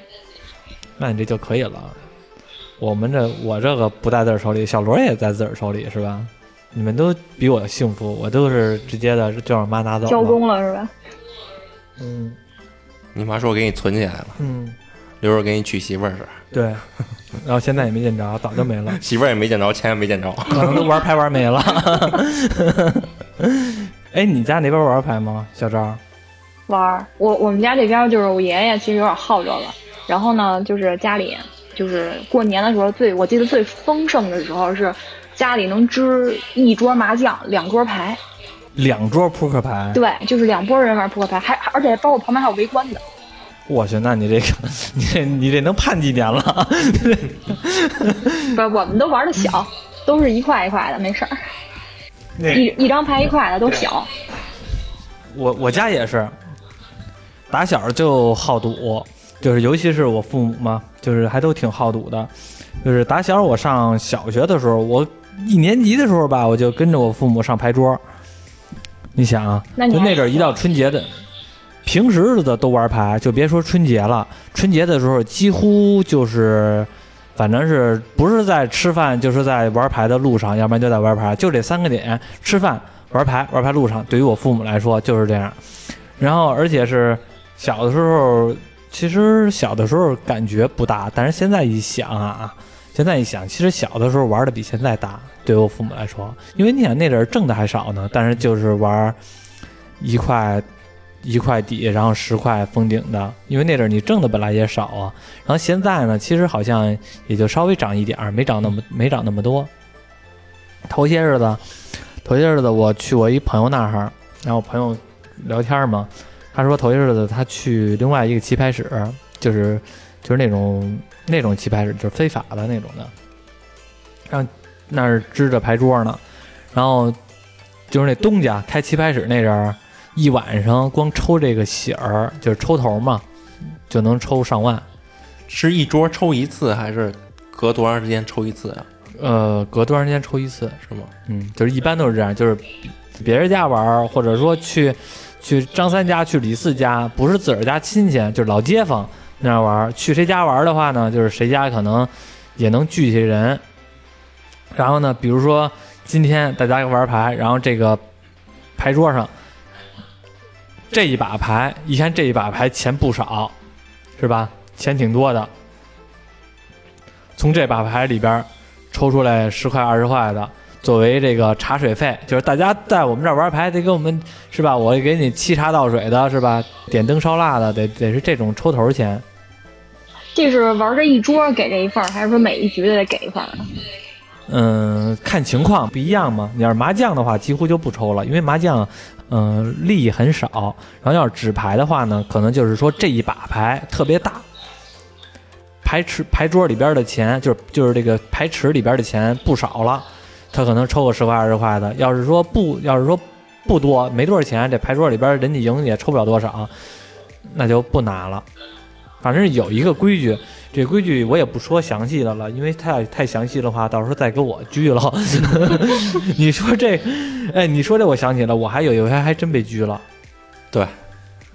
那你这就可以了。我们这我这个不在自个儿手里，小罗也在自个儿手里是吧？你们都比我幸福，我都是直接的就让妈拿走了。交工了是吧？嗯你妈说我给你存起来了，嗯，留着给你娶媳妇儿是，对。然后现在也没见着，早就没了。媳妇儿也没见着，钱也没见着。可能都玩牌玩没了。哎，你家那边玩牌吗，小张？玩儿，我我们家这边就是我爷爷其实有点好着了，然后呢，就是家里就是过年的时候最我记得最丰盛的时候是家里能支一桌麻将，两桌牌，两桌扑克牌。对，就是两拨人玩扑克牌，还而且包括旁边还有围观的。我去，那你这个，你这你这能判几年了？不是，我们都玩的小，都是一块一块的，没事儿，一一张牌一块的都小。我我家也是，打小就好赌，就是尤其是我父母嘛，就是还都挺好赌的。就是打小我上小学的时候，我一年级的时候吧，我就跟着我父母上牌桌。你想啊，那就那阵儿一到春节的，平时的都玩牌，就别说春节了。春节的时候几乎就是，反正是不是在吃饭，就是在玩牌的路上，要不然就在玩牌，就这三个点：吃饭、玩牌、玩牌路上。对于我父母来说就是这样。然后而且是小的时候，其实小的时候感觉不大，但是现在一想啊，现在一想，其实小的时候玩的比现在大，对我父母来说，因为你想那阵儿挣的还少呢，但是就是玩一块一块底，然后十块封顶的，因为那阵儿你挣的本来也少啊。然后现在呢，其实好像也就稍微涨一点儿，没涨那么没涨那么多。头些日子，头些日子我去我一朋友那儿，然后朋友聊天嘛，他说头些日子他去另外一个棋牌室，就是就是那种那种棋牌室，就是非法的那种的，然后那儿支着牌桌呢，然后就是那东家开棋牌室那人儿，一晚上光抽这个喜儿，就是抽头嘛，就能抽上万。是一桌抽一次，还是隔多长时间抽一次啊？呃，隔多长时间抽一次？是吗？嗯，就是一般都是这样，就是别人家玩儿，或者说去去张三家、去李四家，不是自个儿家亲戚，就是老街坊那样玩儿。去谁家玩儿的话呢，就是谁家可能也能聚些人。然后呢，比如说今天大家玩牌，然后这个牌桌上这一把牌，一看这一把牌钱不少，是吧？钱挺多的。从这把牌里边抽出来十块二十块的，作为这个茶水费，就是大家在我们这儿玩牌得给我们是吧？我给你沏茶倒水的是吧？点灯烧蜡的得得是这种抽头钱。这是玩这一桌给这一份儿，还是说每一局都得给一份儿？嗯，看情况不一样嘛。你要是麻将的话，几乎就不抽了，因为麻将，嗯、利益很少。然后要是纸牌的话呢，可能就是说这一把牌特别大，牌池牌桌里边的钱，就是就是这个牌池里边的钱不少了，他可能抽个十块二十块的。要是说不，要是说不多，没多少钱，这牌桌里边人家赢也抽不了多少，那就不拿了。反正有一个规矩，这规矩我也不说详细的了，因为太太详细的话，到时候再给我拘了。你说这，哎，你说这，我想起了，我还有一回还真被拘了。对，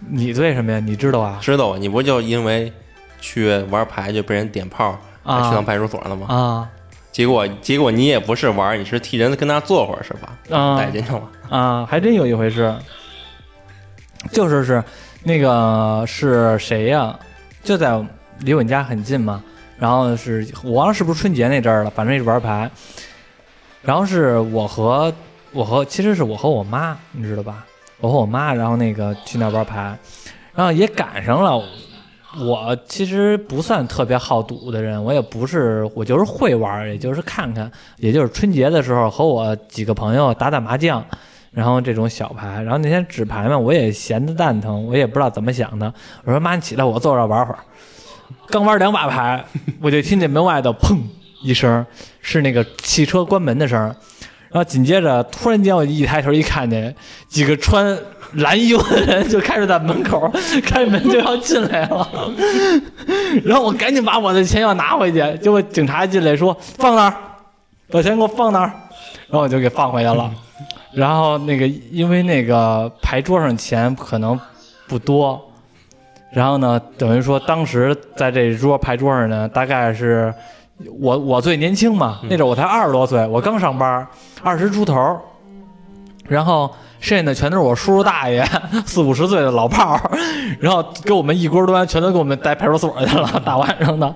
你为什么呀？你知道啊？知道，你不就因为去玩牌就被人点炮，还去趟啊派出所了吗？啊结果结果你也不是玩，你是替人跟那坐会儿是吧？啊带进去了。啊！还真有一回事，就是是那个是谁呀？就在离我们家很近嘛。然后是我忘了是不是春节那阵儿了，反正也是玩牌。然后是我和我和其实是我和我妈，你知道吧？我和我妈，然后那个去那玩牌，然后也赶上了。我其实不算特别好赌的人，我也不是，我就是会玩，也就是看看，也就是春节的时候和我几个朋友打打麻将，然后这种小牌，然后那天纸牌嘛，我也闲得蛋疼，我也不知道怎么想的。我说妈，你起来，我坐这玩会儿。刚玩两把牌，我就听见门外头砰一声，是那个汽车关门的声儿。然然后紧接着突然间我一抬头一看见几个穿蓝衣服的人就开始在门口 开门就要进来了，然后我赶紧把我的钱要拿回去，结果警察进来说放那儿，把钱给我放那儿，然后我就给放回去了。然后那个因为那个牌桌上钱可能不多，然后呢，等于说当时在这桌牌桌上呢，大概是我我最年轻嘛，那阵儿我才二十多岁，我刚上班，二十出头，然后剩下的全都是我叔叔大爷四五十岁的老炮儿，然后给我们一锅端，全都给我们带派出所去了，大晚上的，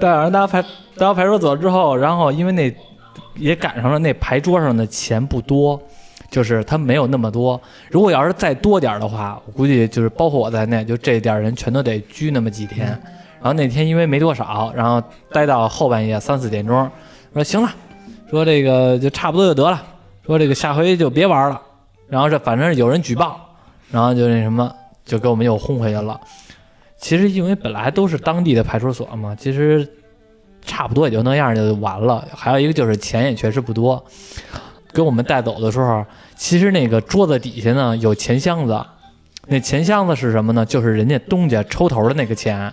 带完到派带到派出所之后，然后因为那也赶上了那牌桌上的钱不多。就是他没有那么多，如果要是再多点儿的话，我估计就是包括我在内，就这点人全都得拘那么几天。然后那天因为没多少，然后待到后半夜三四点钟，说行了，说这个就差不多就得了，说这个下回就别玩了。然后这反正有人举报，然后就那什么，就给我们又轰回去了。其实因为本来都是当地的派出所嘛，其实差不多也就那样就完了。还有一个就是钱也确实不多。给我们带走的时候，其实那个桌子底下呢有钱箱子，那钱箱子是什么呢？就是人家东家抽头的那个钱。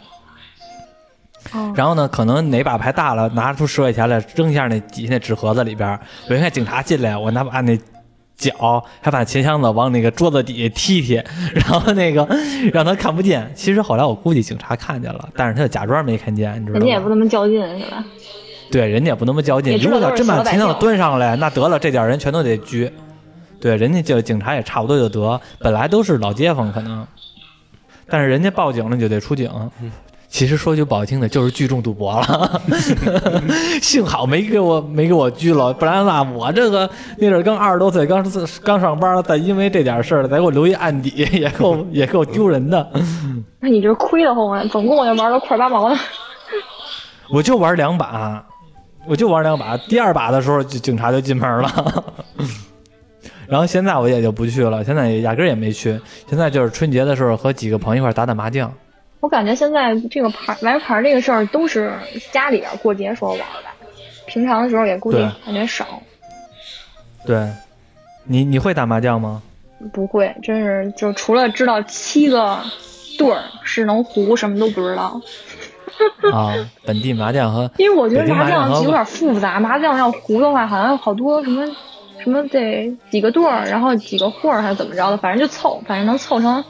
哦，然后呢，可能哪把牌大了，拿出十块钱来扔一下那底下那纸盒子里边。我一看警察进来，我拿把那脚还把钱箱子往那个桌子底下踢踢，然后那个 让他看不见。其实后来我估计警察看见了，但是他就假装没看见，你知道吗？人家也不那么较劲是吧？对，人家也不那么较劲。如果要真把都是小百钱箱子姓端上来，那得了，这点人全都得拘。对，人家就警察也差不多就得，本来都是老街坊可能，但是人家报警了，你就得出警。其实说句不好听的，就是聚众赌博了。幸好没给我没给我拘了，不然那我这个那阵儿刚二十多岁，刚刚上班，再因为这点事儿再给我留一案底，也够也够丢人的。那你这亏得慌啊！总共我就玩了块八毛呢。我就玩两把，我就玩两把，第二把的时候就警察就进门了。然后现在我也就不去了，现在也压根儿也没去。现在就是春节的时候和几个朋友一块打打麻将。我感觉现在这个牌玩牌这个事儿都是家里边过节时候玩的，平常的时候也估计对感觉少。对，你你会打麻将吗？不会，真是就除了知道七个对儿是能胡，什么都不知道。啊，本地麻将和因为我觉得麻麻将有点复杂，麻将要胡的话，好像好多什么什么得几个对儿，然后几个或儿还是怎么着的，反正就凑，反正能凑成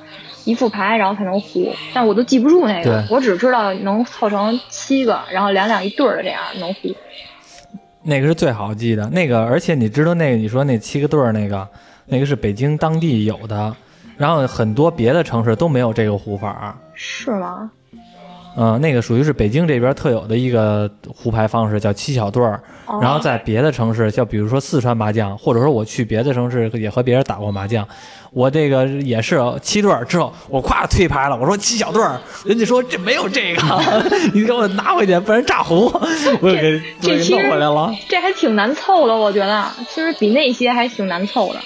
一副牌，然后才能胡。但我都记不住那个，我只知道能凑成七个，然后两两一对儿的这样能胡。那个是最好记的。那个，而且你知道那个你说那七个对儿那个，那个是北京当地有的，然后很多别的城市都没有这个胡法。是吗？嗯，那个属于是北京这边特有的一个胡牌方式，叫七小对儿。哦然后在别的城市，像比如说四川麻将，或者说我去别的城市也和别人打过麻将，我这个也是七对儿之后，我咵推牌了，我说七小对儿，人家说这没有这个，你给我拿回去，不然炸胡，我又给这其实弄回来了。这还挺难凑的，我觉得其实比那些还挺难凑的。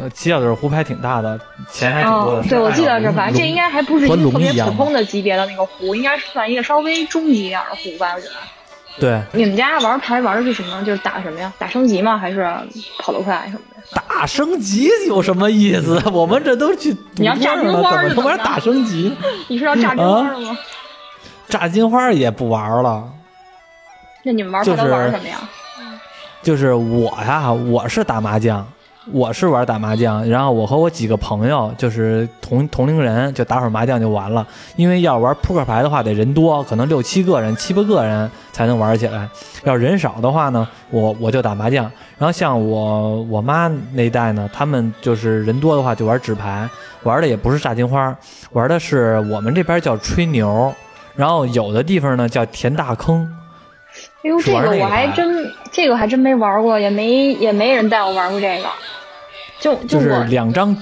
呃，七小对儿胡牌挺大的，钱还挺多的。，哦对，我记得是这，反正这应该还不是一特别普通的级别的那个胡，应该是算一个稍微中级一点的胡吧，我觉得。对你们家玩牌玩的是什么？就是打什么呀？打升级吗？还是跑得快什么的？打升级有什么意思？我们这都去你要炸金花怎么他妈打升级？你是要炸金花的吗？炸金花也不玩了。那你们玩牌都就是玩什么呀？就是我呀，我是打麻将，我是玩打麻将，然后我和我几个朋友就是同同龄人，就打会麻将就完了。因为要玩扑克牌的话，得人多，可能六七个人、七八个人才能玩起来。要人少的话呢，我我就打麻将。然后像我我妈那一代呢，他们就是人多的话就玩纸牌，玩的也不是炸金花，玩的是我们这边叫吹牛，然后有的地方呢叫填大坑。哎呦，这个我还真，这个还真没玩过，也没也没人带我玩过这个。就就就是两张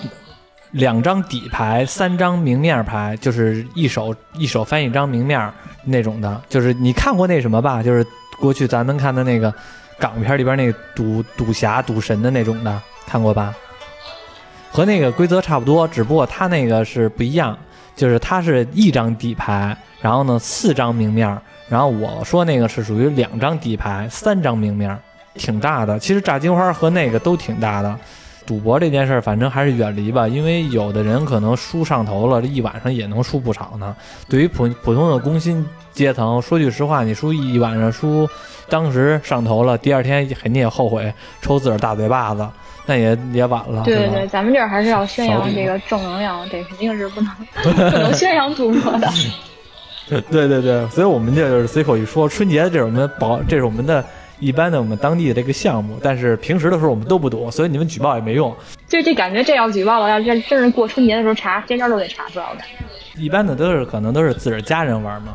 两张底牌，三张明面牌，就是一手一手翻一张明面那种的。就是你看过那什么吧？就是过去咱们看的那个港片里边那个赌赌侠、赌神的那种的，看过吧？和那个规则差不多，只不过它那个是不一样，就是它是一张底牌，然后呢四张明面，然后我说那个是属于两张底牌，三张明面。挺大的。其实炸金花和那个都挺大的。赌博这件事儿，反正还是远离吧，因为有的人可能输上头了，这一晚上也能输不少呢。对于普普通的工薪阶层，说句实话，你输一晚上输，当时上头了，第二天肯定也后悔，抽自个儿大嘴巴子，那也也晚了。对对对，咱们这儿还是要宣扬这个正能量，这肯定是不能 不能宣扬赌博的。对对对，所以我们这就是随口一说，春节这是我们保，这是我们的一般的我们当地的这个项目，但是平时的时候我们都不赌，所以你们举报也没用。就这感觉，这要举报了，要真真是过春节的时候查，家家都得查出来。我感觉，一般的都是可能都是自个儿家人玩嘛。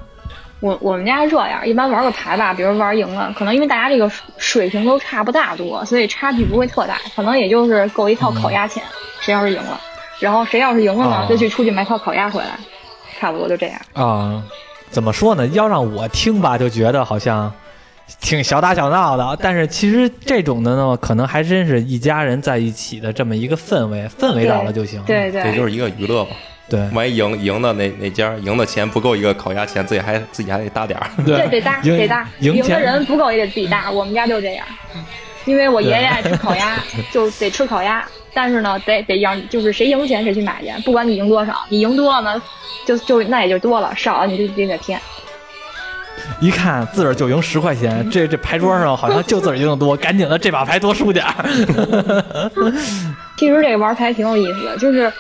我我们家这样，一般玩个牌吧，比如玩赢了，可能因为大家这个水平都差不大多，所以差距不会特大，可能也就是够一套烤鸭钱，谁要是赢了，然后谁要是赢了呢，就去出去买套烤鸭回来，差不多就这样。啊，怎么说呢？要让我听吧，就觉得好像挺小打小闹的。但是其实这种的呢，可能还真是一家人在一起的这么一个氛围，氛围到了就行。对对，这就是一个娱乐吧。对万一赢赢的那那家赢的钱不够一个烤鸭钱，自己还自己还得搭点儿。对得搭得搭，赢的人不够也得自己搭，我们家就这样。因为我爷爷爱吃烤鸭，就得吃烤鸭。但是呢，得得让就是谁赢钱谁去买去，不管你赢多少，你赢多了呢，就就那也就多了，少了你就得给添。一看自个儿就赢十块钱，这这牌桌上好像就自个儿赢的多，赶紧的这把牌多输点儿。其实这个玩牌挺有意思的，就是，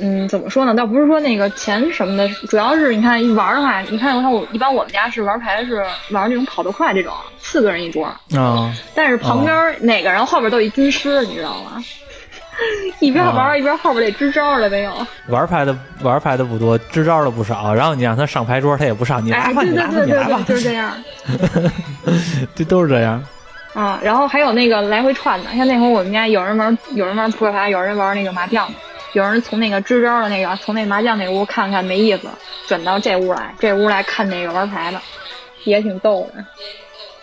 嗯，怎么说呢？倒不是说那个钱什么的，主要是你看一玩的话，你看我看我一般我们家是玩牌是玩那种跑得快这种，四个人一桌，啊，但是旁边哪个人后边都有一军师，你知道吗？一边玩一边后边得支招了没有？玩牌的玩牌的不多，支招的不少。然后你让他上牌桌，他也不上。你来哎，吧，对对你来吧，对对对，你来吧，就是这样。这都是这样。啊，然后还有那个来回串的，像那会儿我们家有人玩，有人玩扑克牌，有人玩那个麻将，有人从那个支招的那个，从那麻将那屋看看没意思，转到这屋来，这屋来看那个玩牌的，也挺逗的。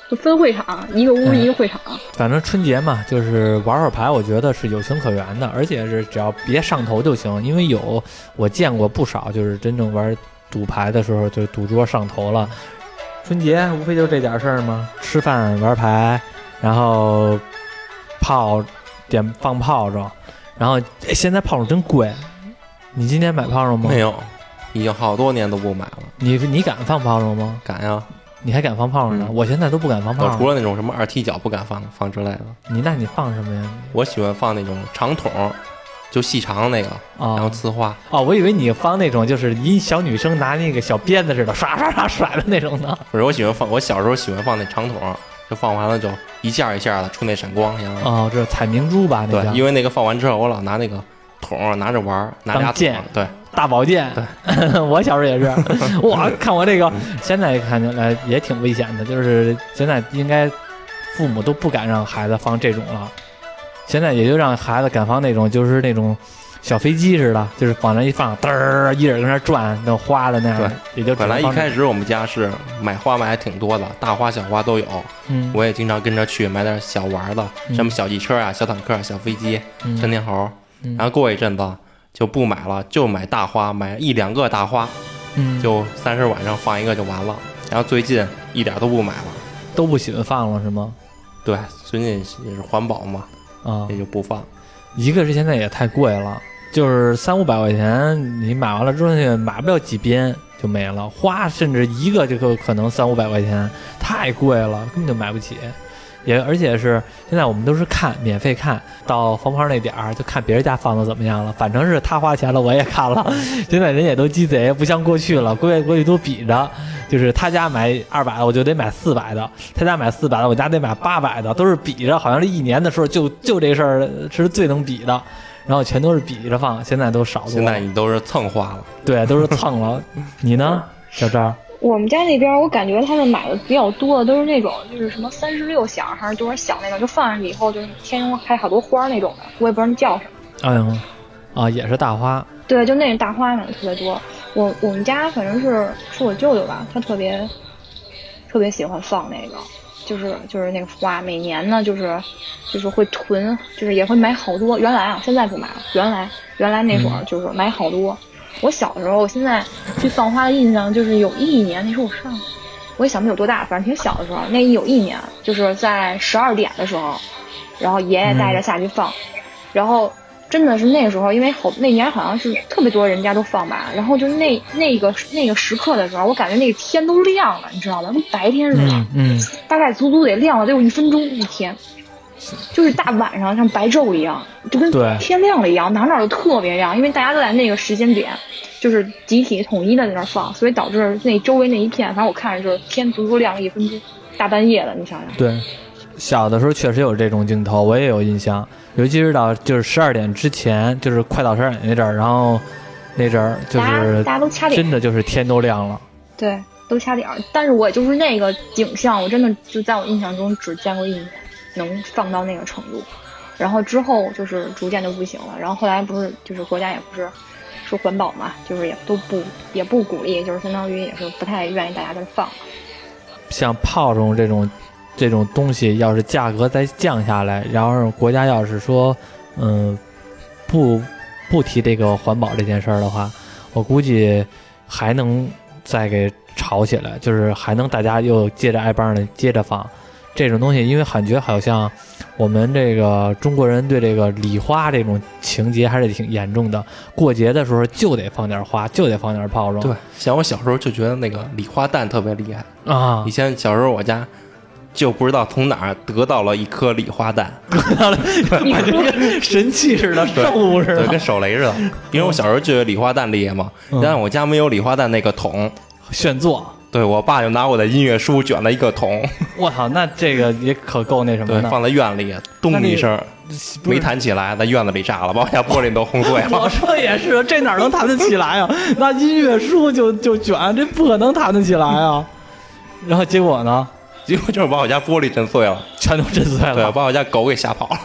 就分会场，一个屋一个会场。反正春节嘛，就是玩会儿牌，我觉得是有情可原的，而且是只要别上头就行。因为有我见过不少，就是真正玩赌牌的时候，就是赌桌上头了。春节无非就这点事儿嘛，吃饭玩牌，然后炮点放炮仗，然后哎现在炮仗真贵。你今天买炮仗吗？没有，已经好多年都不买了。你你敢放炮仗吗？敢呀！你还敢放炮仗呢？嗯我现在都不敢放炮除了那种什么二踢脚不敢放放之类的，你那你放什么呀？我喜欢放那种长筒，就细长那个，啊、然后呲花。哦，我以为你放那种就是一小女生拿那个小鞭子似的刷刷刷甩的那种呢。不是，我喜欢放，我小时候喜欢放那长筒，就放完了就一下一下的出那闪光？哦，这采明珠吧？那对叫，因为那个放完之后，我老拿那个筒拿着玩，拿剑，对，大宝剑。对 我小时候也是，我，看我这个，现在看起来也挺危险的，就是现在应该父母都不敢让孩子放这种了，现在也就让孩子敢放那种，就是那种。小飞机似的，就是往那一放，嘚儿，一人跟那转，那花的那样，也就本来一开始我们家是买花买还挺多的，大花小花都有，嗯，我也经常跟着去买点小玩的，嗯什么小汽车啊、小坦克、小飞机、嗯窜天猴。嗯然后过一阵子就不买了，就买大花，买一两个大花，嗯就三十晚上放一个就完了。然后最近一点都不买了，都不喜欢放了是吗？对，最近也是环保嘛，啊，也就不放。一个是现在也太贵了，就是三五百块钱，你买完了之后也买不了几鞭就没了，花甚至一个就可可能三五百块钱，太贵了，根本就买不起。也而且是现在我们都是看免费看到黄牌那点儿就看别人家放的怎么样了，反正是他花钱了我也看了。现在人也都鸡贼，不像过去了，过去过去都比着，就是他家买二百的我就得买四百的，他家买四百的我家得买八百的，都是比着，好像是一年的时候就就这事儿是最能比的。然后全都是比着放，现在都少多了。现在你都是蹭花了，对，都是蹭了。你呢，小赵？我们家那边，我感觉他们买的比较多的都是那种，就是什么三十六响还是多少响那种，就放上去以后就是天上开好多花那种的，我也不知道那叫什么。啊，也是大花。对，就那种大花买的特别多。我我们家反正是是我舅舅吧，他特别特别喜欢放那个，就是就是那个花，每年呢就是就是会囤，就是也会买好多。原来啊，现在不买了。原来原来那会儿就是买好多。我小时候，我现在对放花的印象就是有一年，那时候我上我也想不起有多大，反正挺小的时候。那有一年就是在十二点的时候，然后爷爷带着下去放，然后真的是那个时候，因为好那年好像是特别多人家都放吧，然后就那那个那个时刻的时候，我感觉那个天都亮了，你知道吗？跟白天似的，嗯嗯，大概足足得亮了得有一分钟一天，就是大晚上像白昼一样，就跟天亮了一样，哪哪都特别亮，因为大家都在那个时间点，就是集体统一的在那放，所以导致那周围那一片，反正我看着就是天足足亮了一分钟，大半夜的，你想想。对，小的时候确实有这种镜头，我也有印象，尤其是到就是十二点之前，就是快到十二点那阵儿，然后那阵儿就是大家都掐点真的就是天都亮了。对，都掐点儿。但是我就是那个景象，我真的就在我印象中只见过一年，能放到那个程度。然后之后就是逐渐就不行了。然后后来不是就是国家也不是说环保嘛，就是也都不也不鼓励，就是相当于也是不太愿意大家再放。像炮仗这种这种东西，要是价格再降下来，然后国家要是说，嗯，不不提这个环保这件事儿的话，我估计还能再给炒起来，就是还能大家又接着挨帮的接着放这种东西，因为感觉好像我们这个中国人对这个礼花这种情节还是挺严重的，过节的时候就得放点花，就得放点炮仗，对，像我小时候就觉得那个礼花弹特别厉害。啊以，前小时候我家就不知道从哪儿得到了一颗礼花弹，你感觉跟神器似的，圣物似对，的跟。手雷似的。因为我小时候就觉得礼花弹厉害嘛，嗯但是我家没有礼花弹那个桶，炫座，对我爸就拿我的音乐书卷了一个桶，我操，那这个也可够那什么对，的。放在院里，咚一声不是没弹起来，在院子里炸了，把我家玻璃都轰碎了 我。说也是，这哪能弹得起来啊？那音乐书就就卷，这不可能弹得起来啊。然后结果呢，结果就是把我家玻璃震碎了，全都震碎对，了。把我家狗给吓跑了。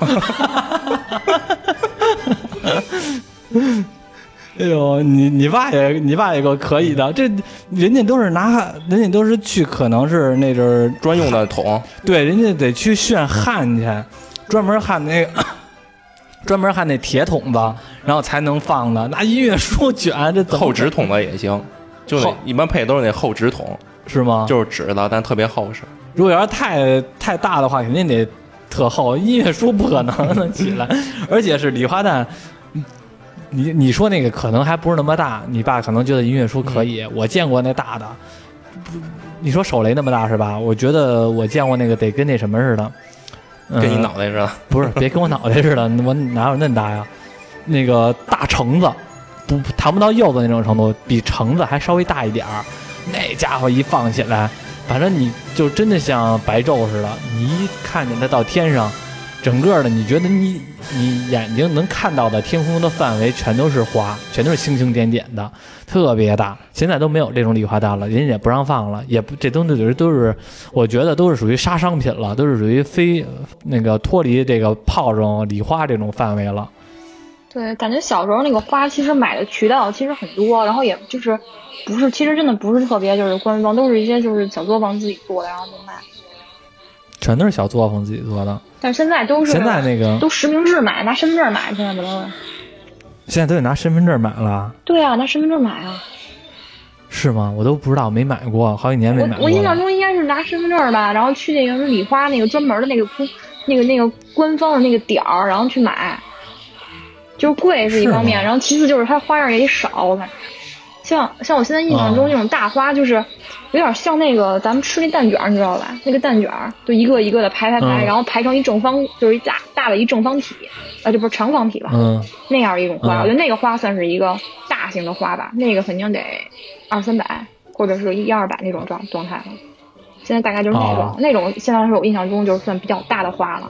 哎呦，你你爸也你爸也够可以的，这人家都是拿，人家都是去，可能是那阵儿专用的桶，对，人家得去炫焊去，专门焊那个，专门焊那铁桶子，然后才能放的。拿音乐书卷，这怎么厚纸桶的也行，就那一般配都是那厚纸筒，是吗？就是纸的，但特别厚实。如果要是太太大的话，肯定得特厚。音乐书不可能能起来，而且是礼花弹。你你说那个可能还不是那么大，你爸可能觉得音乐书可以。我见过那大的，不你说手雷那么大是吧？我觉得我见过那个得跟那什么似的，跟你嗯脑袋似的，不是，别跟我脑袋似的，我哪有那么大呀？那个大橙子，不谈不到柚子那种程度，比橙子还稍微大一点儿。那家伙一放起来，反正你就真的像白昼似的，你一看见它到天上，整个的你觉得你你眼睛能看到的天空的范围全都是花，全都是星星点点的，特别大。现在都没有这种礼花弹了，人家也不让放了，也不这东西就是都是，我觉得都是属于杀伤品了，都是属于非那个脱离这个炮仗、礼花这种范围了。对，感觉小时候那个花其实买的渠道其实很多，然后也就是不是，其实真的不是特别就是官方，都是一些就是小作坊自己做的，然后就卖。全都是小作坊自己做的。但现在都是现在那个都实名制买，拿身份证买，现在不都是？现在都得拿身份证买了，对啊，拿身份证买啊。是吗？我都不知道，没买过，好几年没买过我我印象。中应该是拿身份证吧，然后去那个什么礼花那个专门的那个公那个那个官方的那个点儿，然后去买，就是贵是一方面，然后其次就是它花样也少，我感觉。像像我现在印象中哦那种大花，就是有点像那个咱们吃那蛋卷儿，你知道吧？那个蛋卷儿就一个一个的排排排，嗯然后排成一正方，就是一大大的一正方体，啊，这不是长方体吧？嗯，那样一种花，嗯我觉得那个花算是一个大型的花吧，那个肯定得二三百或者是一二百那种状状态了。现在大概就是那种、哦那种，现在是我印象中就是算比较大的花了。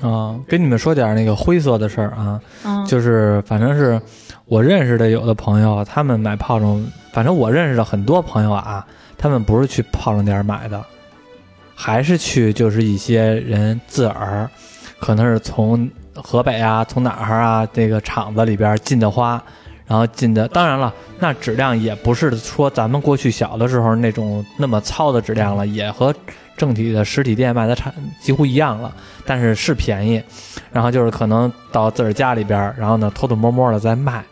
啊，跟你们说点那个灰色的事儿啊，嗯，就是反正是我认识的有的朋友，他们买炮仗，反正我认识的很多朋友啊，他们不是去炮仗店买的，还是去就是一些人自个儿，可能是从河北啊，从哪儿啊这个厂子里边进的花，然后进的，当然了，那质量也不是说咱们过去小的时候那种那么糙的质量了，也和正体的实体店卖的差几乎一样了，但是是便宜。然后就是可能到自个儿家里边，然后呢偷偷摸摸的在卖，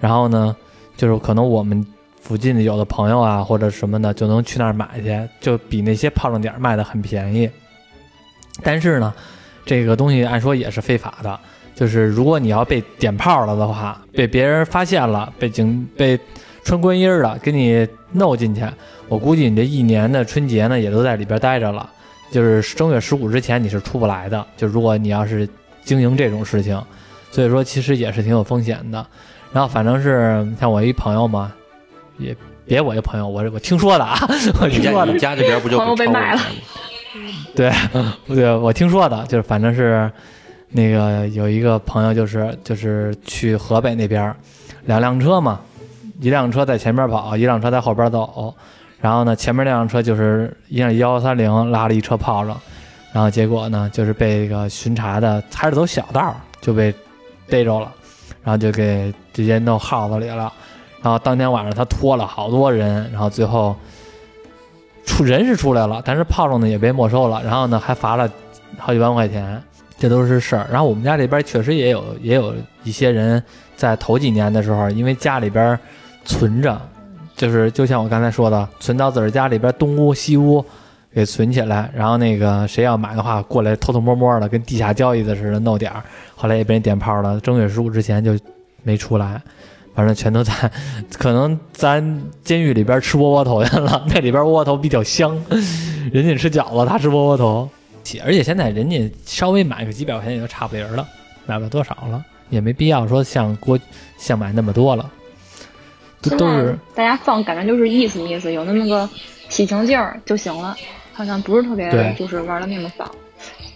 然后呢，就是可能我们附近的有的朋友啊或者什么的就能去那儿买去，就比那些炮仗点卖的很便宜。但是呢，这个东西按说也是非法的，就是如果你要被点炮了的话，被别人发现了，被警被穿官衣儿的给你弄进去，我估计你这一年的春节呢也都在里边待着了。就是正月十五之前你是出不来的。就如果你要是经营这种事情，所以说其实也是挺有风险的。然后反正是像我一朋友嘛，也别我一朋友，我我听说的啊，我听说的你，家这边不就朋友被卖了了？对，对，我听说的，就是反正是那个有一个朋友，就是就是去河北那边，两辆车嘛，一辆车在前面跑，一辆车在后边走，然后呢，前面那辆车就是一辆幺幺三零拉了一车炮仗，然后结果呢，就是被这个巡查的还是走小道就被逮着了，然后就给直接弄号子里了，然后当天晚上他拖了好多人，然后最后。出人是出来了，但是炮仗呢也被没收了，然后呢还罚了好几万块钱，这都是事儿。然后我们家这边确实也有也有一些人在头几年的时候，因为家里边存着，就是就像我刚才说的，存到自个儿家里边东屋西屋给存起来，然后那个谁要买的话过来偷偷摸摸的跟地下交易的似的弄点儿，后来也被人点炮了，正月十五之前就没出来。反正全都在，可能咱监狱里边吃窝窝头去了，那里边窝窝头比较香，人家吃饺子，他吃窝窝头。而且现在人家稍微买个几百块钱也就差不离儿了，买不了多少了，也没必要说像国像买那么多了，都是大家放感觉就是意思意思，有那么个喜庆劲儿就行了，好像不是特别就是玩的那么早。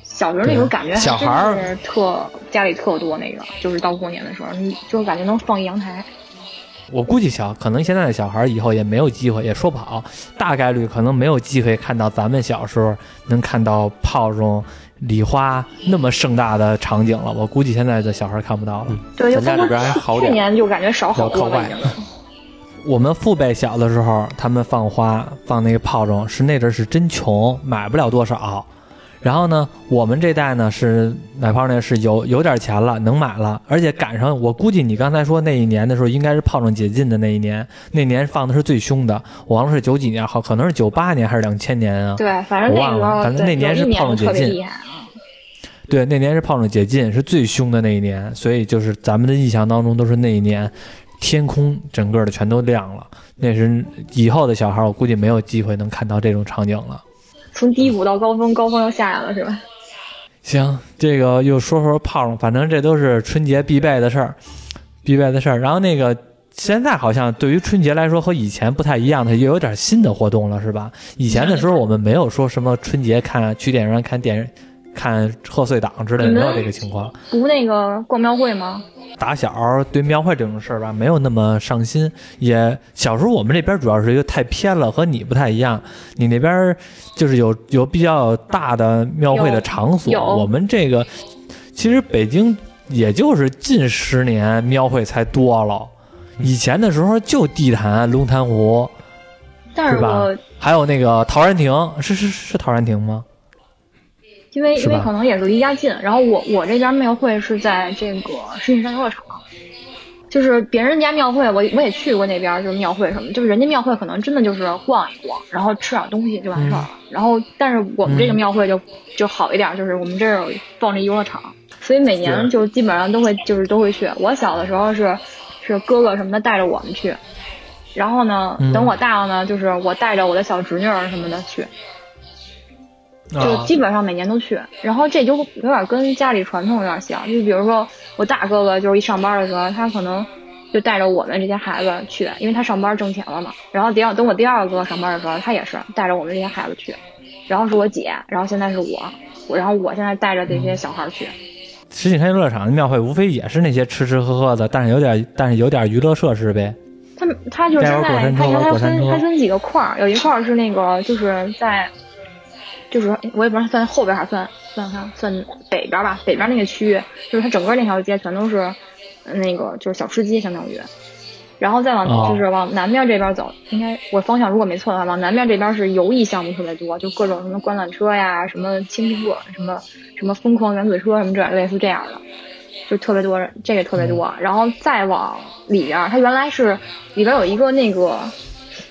小时候那时候感觉小孩儿还真是特家里特多那个，就是到过年的时候，你就感觉能放一阳台。我估计小可能现在的小孩儿以后也没有机会，也说不好，大概率可能没有机会看到咱们小时候能看到炮仗、礼花那么盛大的场景了。我估计现在的小孩儿看不到了。对，家这边还好点去年就感觉少好多了已经。我们父辈小的时候，他们放花放那个炮仗，是那阵儿是真穷，买不了多少。然后呢，我们这代呢是买炮呢是有有点钱了，能买了，而且赶上我估计你刚才说那一年的时候，应该是炮仗解禁的那一年，那年放的是最凶的，我忘了是九几年，好可能是九八年还是两千年啊？对，反正我忘了反正那年是炮仗解禁。对，那年是炮仗解禁，是最凶的那一年，所以就是咱们的印象当中都是那一年，天空整个的全都亮了。那是以后的小孩，我估计没有机会能看到这种场景了。从低谷到高峰，高峰又下来了，是吧？行，这个又说说炮仗，反正这都是春节必备的事儿，必备的事儿。然后那个现在好像对于春节来说和以前不太一样，它又有点新的活动了，是吧？以前的时候我们没有说什么春节看去电影院看电影。看贺岁档之类的，没有这个情况。不那个逛庙会吗？打小对庙会这种事儿吧，没有那么上心。也小时候我们这边主要是一个太偏了，和你不太一样。你那边就是有有比较大的庙会的场所，我们这个其实北京也就是近十年庙会才多了。以前的时候就地坛、龙潭湖，但是是吧还有那个陶然亭，是是是陶然亭吗？因为因为可能也是离家近，然后我我这家庙会是在这个石景山游乐场，就是别人家庙会我我也去过那边，就是庙会什么，就是人家庙会可能真的就是逛一逛，然后吃点东西就完事儿了。然后但是我们这个庙会就、就好一点，就是我们这儿有放着游乐场，所以每年就基本上都会就是都会去。我小的时候是是哥哥什么的带着我们去，然后呢，嗯等我大了呢，就是我带着我的小侄女儿什么的去。就啊基本上每年都去，然后这就有点跟家里传统有点像，就比如说我大哥哥就是一上班的时候，他可能就带着我们这些孩子去，因为他上班挣钱了嘛。然后第二等我第二个哥哥上班的时候，他也是带着我们这些孩子去，然后是我姐，然后现在是我，我然后我现在带着这些小孩去。石景山游乐场的庙会无非也是那些吃吃喝喝的，但是有点但是有点娱乐设施呗。他们他就是现在他他玩过山车分他分几个块儿，有一块儿是那个就是在，就是我也不知道算后边还是算算算算北边吧，北边那个区域，就是它整个那条街全都是呃那个就是小吃街相当于，然后再往、哦就是往南边这边走，应该我方向如果没错的话，往南边这边是游艺项目特别多，就各种什么观览车呀，什么轻车，什么什么疯狂原子车什么这类似这样的。就特别多，这个特别多。然后再往里边儿，它原来是里边儿有一个那个，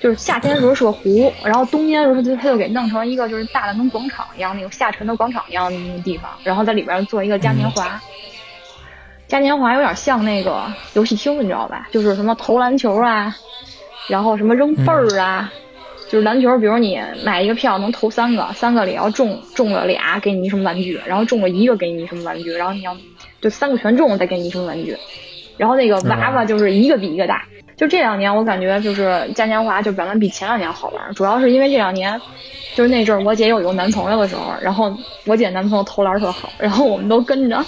就是夏天的时候是个湖，然后冬天的时候它就它就给弄成一个就是大的跟广场一样那种下沉的广场一样的那种地方，然后在里边做一个嘉年华。嘉年华有点像那个游戏厅，你知道吧？就是什么投篮球啊，然后什么扔倍儿啊，就是篮球，比如你买一个票能投三个，三个里要中中了俩，给你什么玩具，然后中了一个给你什么玩具，然后你要就三个全中了再给你什么玩具，然后那个娃娃就是一个比一个大。就这两年我感觉就是嘉年华就本来比前两年好玩，主要是因为这两年就是那阵儿我姐有一个男朋友的时候，然后我姐男朋友投篮特好，然后我们都跟着，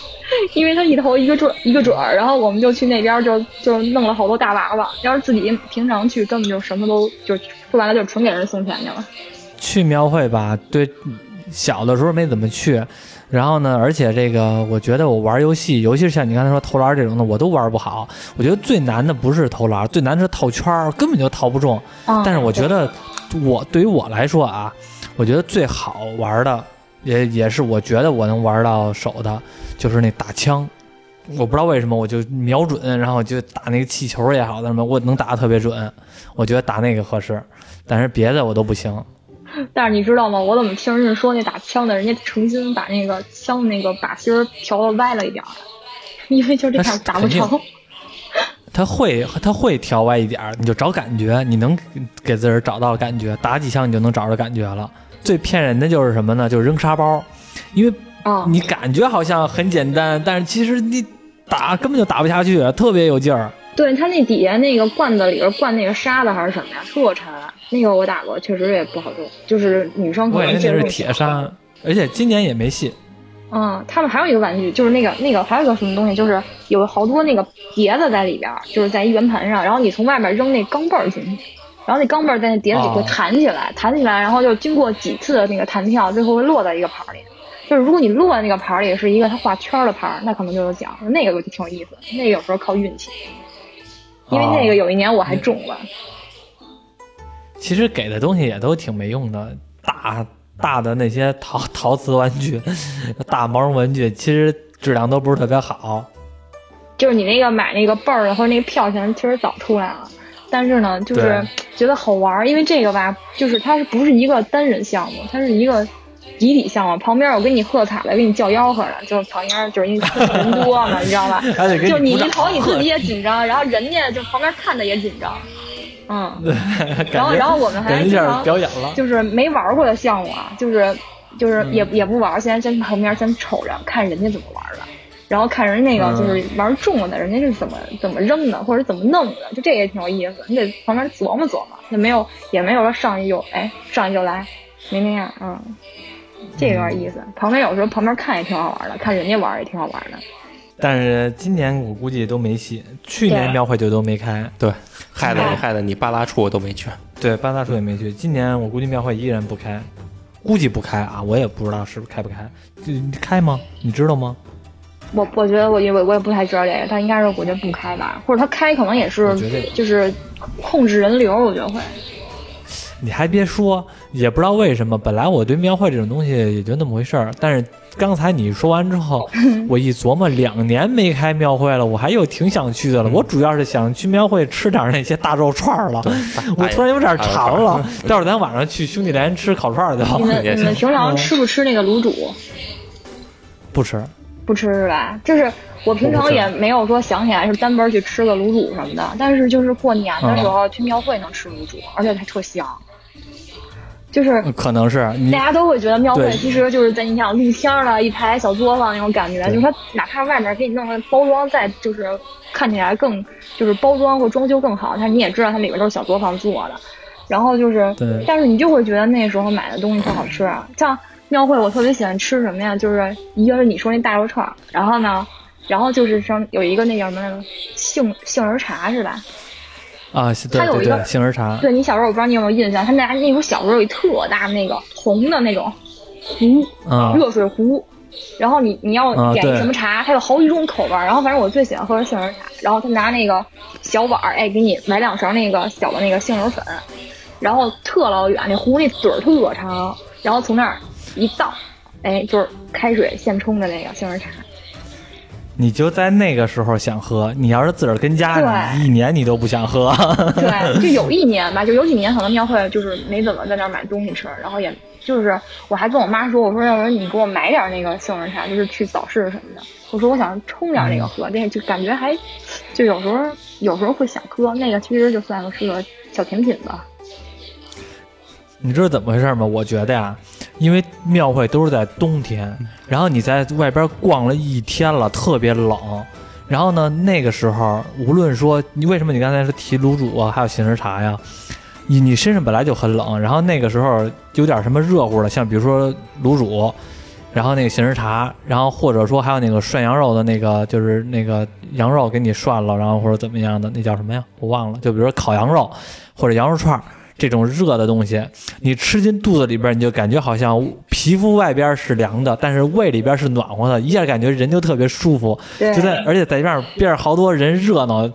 因为他一投一个准一个准儿，然后我们就去那边就就弄了好多大娃娃。要是自己平常去，根本就什么都就说白了就纯给人送钱去了。去庙会吧，对，小的时候没怎么去，然后呢，而且这个我觉得我玩游戏，尤其是像你刚才说投篮这种的，我都玩不好。我觉得最难的不是投篮，最难的是套圈儿，根本就套不中。嗯但是我觉得我对于我来说啊，我觉得最好玩的，也也是我觉得我能玩到手的，就是那打枪。我不知道为什么，我就瞄准，然后就打那个气球也好，什么我能打的特别准。我觉得打那个合适，但是别的我都不行。但是你知道吗？我怎么听人家说那打枪的，人家诚心把那个枪的那个靶心儿调的歪了一点儿，因为就这样打不成。他会他会调歪一点儿，你就找感觉，你能给自个儿找到感觉，打几枪你就能找着感觉了。最骗人的就是什么呢？就是扔沙包，因为啊、你感觉好像很简单，但是其实你打根本就打不下去，特别有劲儿。对他那底下那个罐子里边灌那个沙子还是什么呀，特沉。那个我打过，确实也不好中，就是女生可能接受不了铁砂，而且今年也没戏。嗯，他们还有一个玩具，就是那个那个还有一个什么东西，就是有好多那个碟子在里边，就是在一圆盘上，然后你从外面扔那钢镚儿进去，然后那钢镚儿在那碟子里会哦弹起来，弹起来，然后就经过几次的那个弹跳，最后会落在一个盘儿里。就是如果你落在那个盘儿里是一个它画圈儿的盘儿，那可能就有奖，那个就挺有意思，那个有时候靠运气，因为哦那个有一年我还中了。其实给的东西也都挺没用的，大大的那些陶 陶瓷玩具、大毛绒玩具，其实质量都不是特别好。就是你那个买那个镚儿或者那个票钱，其实早出来了，但是呢，就是觉得好玩儿，因为这个吧，就是它是不是一个单人项目，它是一个集体项目，旁边有给你喝彩的，给你叫吆喝的，就是旁边就是因为人多嘛，你知道吧？就你一投你自己也紧张，然后人家就旁边看的也紧张，嗯，然后然后我们还经常表演了。就是没玩过的项目啊，就是就是嗯也、也不玩，先先旁边先瞅着看人家怎么玩的，然后看人那个嗯就是玩重了的，人家是怎么怎么扔的，或者怎么弄的，就这也挺有意思。你得旁边琢磨琢磨，也没有也没有说上去就哎上去就来，没那样，嗯，这有点意思。旁边有时候旁边看也挺好玩的，看人家玩也挺好玩的。但是今年我估计都没戏，去年庙会就都没开，对，害得哎你害得你八大处我都没去。对，八大处也没去。今年我估计庙会依然不开，估计不开啊，我也不知道是不是开不开。就开吗？你知道吗？我我觉得我因为我也不太知道这个，但应该是我觉得不开吧，或者他开可能也是就是控制人流，我觉得会。你还别说，也不知道为什么，本来我对庙会这种东西也就那么回事儿，但是刚才你说完之后，我一琢磨，两年没开庙会了，我还又挺想去的了。我主要是想去庙会吃点那些大肉串儿了，我突然有点馋了。待会儿咱晚上去兄弟连吃烤串儿去 你们你们平常吃不吃那个卤煮？不吃，不吃是吧？就是我平常也没有说想起来是单门去吃个卤煮什么的，但是就是过年的时候去庙会能吃卤煮，而且它特香。就是可能是大家都会觉得庙会其实就是在你想露天儿的一排小作坊那种感觉，就是它哪怕外面给你弄的包装再就是看起来更就是包装或装修更好，但是你也知道它里面都是小作坊做的。然后就是对，但是你就会觉得那时候买的东西特好吃啊。像庙会，我特别喜欢吃什么呀？就是一个是你说那大肉串儿，然后呢，然后就是像有一个那叫什么杏杏仁茶是吧？啊，它有一个对对，杏仁茶，对你小时候我不知道你有没有印象，他们家那时候小时候有一特大的那个红的那种壶，啊热水壶。然后你你要点什么茶，它有好几种口味儿。然后反正我最喜欢喝的杏仁茶。然后他拿那个小碗儿，哎，给你买两勺那个小的那个杏仁粉，然后特老远，那壶那嘴儿特长，然后从那儿一倒，哎，就是开水现冲的那个杏仁茶。你就在那个时候想喝。你要是自个儿跟家，对你一年你都不想喝。对，就有一年吧，就有几年可能庙会就是没怎么在那儿买东西吃，然后也就是我还跟我妈说，我说要不然你给我买点那个杏仁茶，就是去早市什么的。我说我想冲点那个喝，那就感觉还就有时候有时候会想喝那个，其实就算是个小甜品吧。你知道怎么回事吗？我觉得呀，因为庙会都是在冬天，然后你在外边逛了一天了，特别冷。然后呢，那个时候无论说你为什么你刚才说提卤煮啊，还有杏仁茶呀，你你身上本来就很冷，然后那个时候有点什么热乎的，像比如说卤煮，然后那个杏仁茶，然后或者说还有那个涮羊肉的那个，就是那个羊肉给你涮了，然后或者怎么样的，那叫什么呀？我忘了。就比如说烤羊肉或者羊肉串儿。这种热的东西，你吃进肚子里边，你就感觉好像皮肤外边是凉的，但是胃里边是暖和的，一下感觉人就特别舒服。对就在而且在边上边上好多人热闹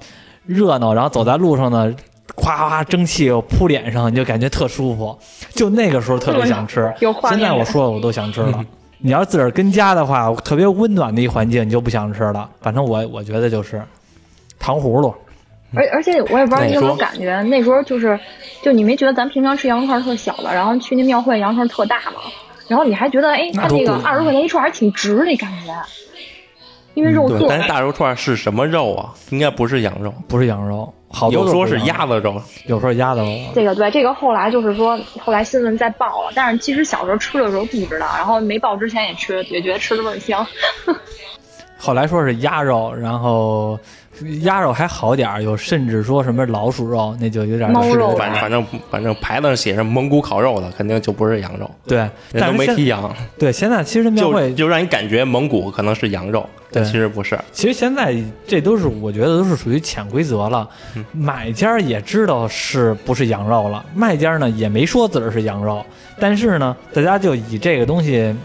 热闹，然后走在路上呢，夸夸蒸汽扑脸上，你就感觉特舒服。就那个时候特别想吃，现在我说了我都想吃了。你要是自个儿跟家的话，特别温暖的一环境，你就不想吃了。反正我我觉得就是糖葫芦。而而且我也不知道你有没有感觉，那时候就是，就你没觉得咱平常吃羊肉串特小的，然后去那庙会羊肉串特大吗？然后你还觉得，哎，它那个二十块钱一串还挺值那感觉，因为肉对，做但是大肉串是什么肉啊？应该不是羊肉，不是羊肉，好多有说是鸭子肉，有时候鸭子肉。这个对，这个后来就是说，后来新闻再报了，但是其实小时候吃的时候不知道，然后没报之前也吃，也觉得吃的味儿香。后来说是鸭肉，然后鸭肉还好点儿，有甚至说什么老鼠肉，那就有点猫肉反反正反正牌子上写着蒙古烤肉的，肯定就不是羊肉，对，人都没但是现提羊，对现在其实庙就会，就让你感觉蒙古可能是羊肉，但对其实不是。其实现在这都是我觉得都是属于潜规则了。嗯买家也知道是不是羊肉了，卖家呢也没说自个儿是羊肉，但是呢，大家就以这个东西。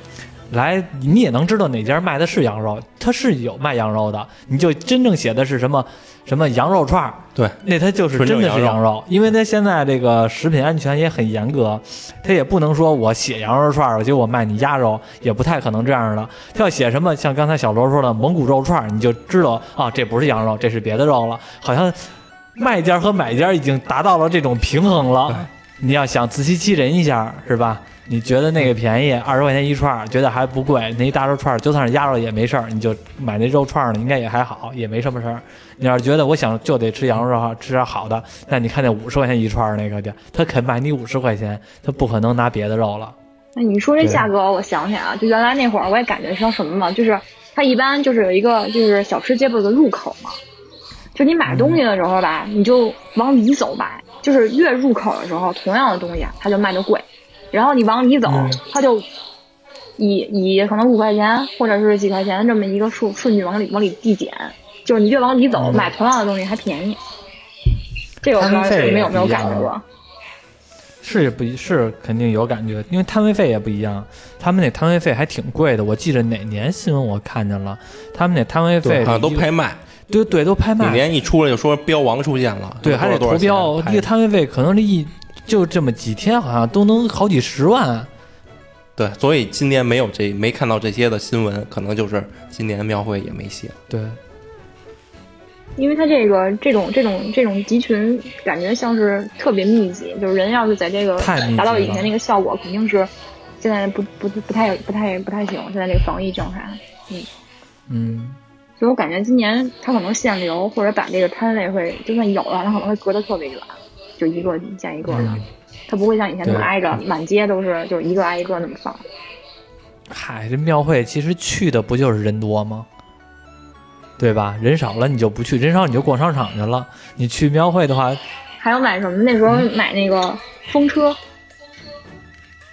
来，你也能知道哪家卖的是羊肉，它是有卖羊肉的，你就真正写的是什么什么羊肉串儿，对，那它就是真的是羊肉，因为它现在这个食品安全也很严格，它也不能说我写羊肉串儿，结果我卖你鸭肉，也不太可能这样的。它要写什么，像刚才小罗说的蒙古肉串儿，你就知道啊，这不是羊肉，这是别的肉了。好像卖家和买家已经达到了这种平衡了。你要想自欺欺人一下，是吧？你觉得那个便宜，二十块钱一串，觉得还不贵，那一大肉串儿就算是鸭肉也没事儿，你就买那肉串儿呢，应该也还好，也没什么事儿。你要是觉得我想就得吃羊肉，吃点好的，那你看那五十块钱一串那个去，他肯卖你五十块钱，他不可能拿别的肉了。那你说这价格，我想起来啊，就原来那会儿我也感觉像什么嘛，就是它一般就是有一个就是小吃街不是有个入口嘛，就你买东西的时候吧，你就往里走吧，就是越入口的时候，同样的东西啊它就卖的贵，然后你往里走，嗯它就以以可能五块钱或者是几块钱这么一个数顺序往里往里递减，就是你越往里走，嗯买同样的东西还便宜。这个我不知道摊费你们有没有感觉过？是不是肯定有感觉，因为摊位费也不一样，他们那摊位费还挺贵的。我记得哪年新闻我看见了，他们那摊位费好像都拍卖，对对都拍卖。每，年一出来就说标王出现了，对还得多少投标，一个摊位费可能这一就这么几天，好像都能好几十万。对，所以今年没有这没看到这些的新闻，可能就是今年庙会也没写。对，因为它这个这种这种这种集群，感觉像是特别密集，就是人要是在这个达到以前那个效果，肯定是现在不不不太不太不太行。现在这个防疫状态，嗯，所以我感觉今年它可能限流，或者把这个摊位会，就算有了，它可能会隔得特别远，就一个见一个的，嗯它不会像以前那么挨着，满街都是就是一个挨一个那么放。嗨，这庙会其实去的不就是人多吗？对吧？人少了你就不去，人少你就逛商场去了。你去庙会的话，还有买什么？那时候嗯买那个风车，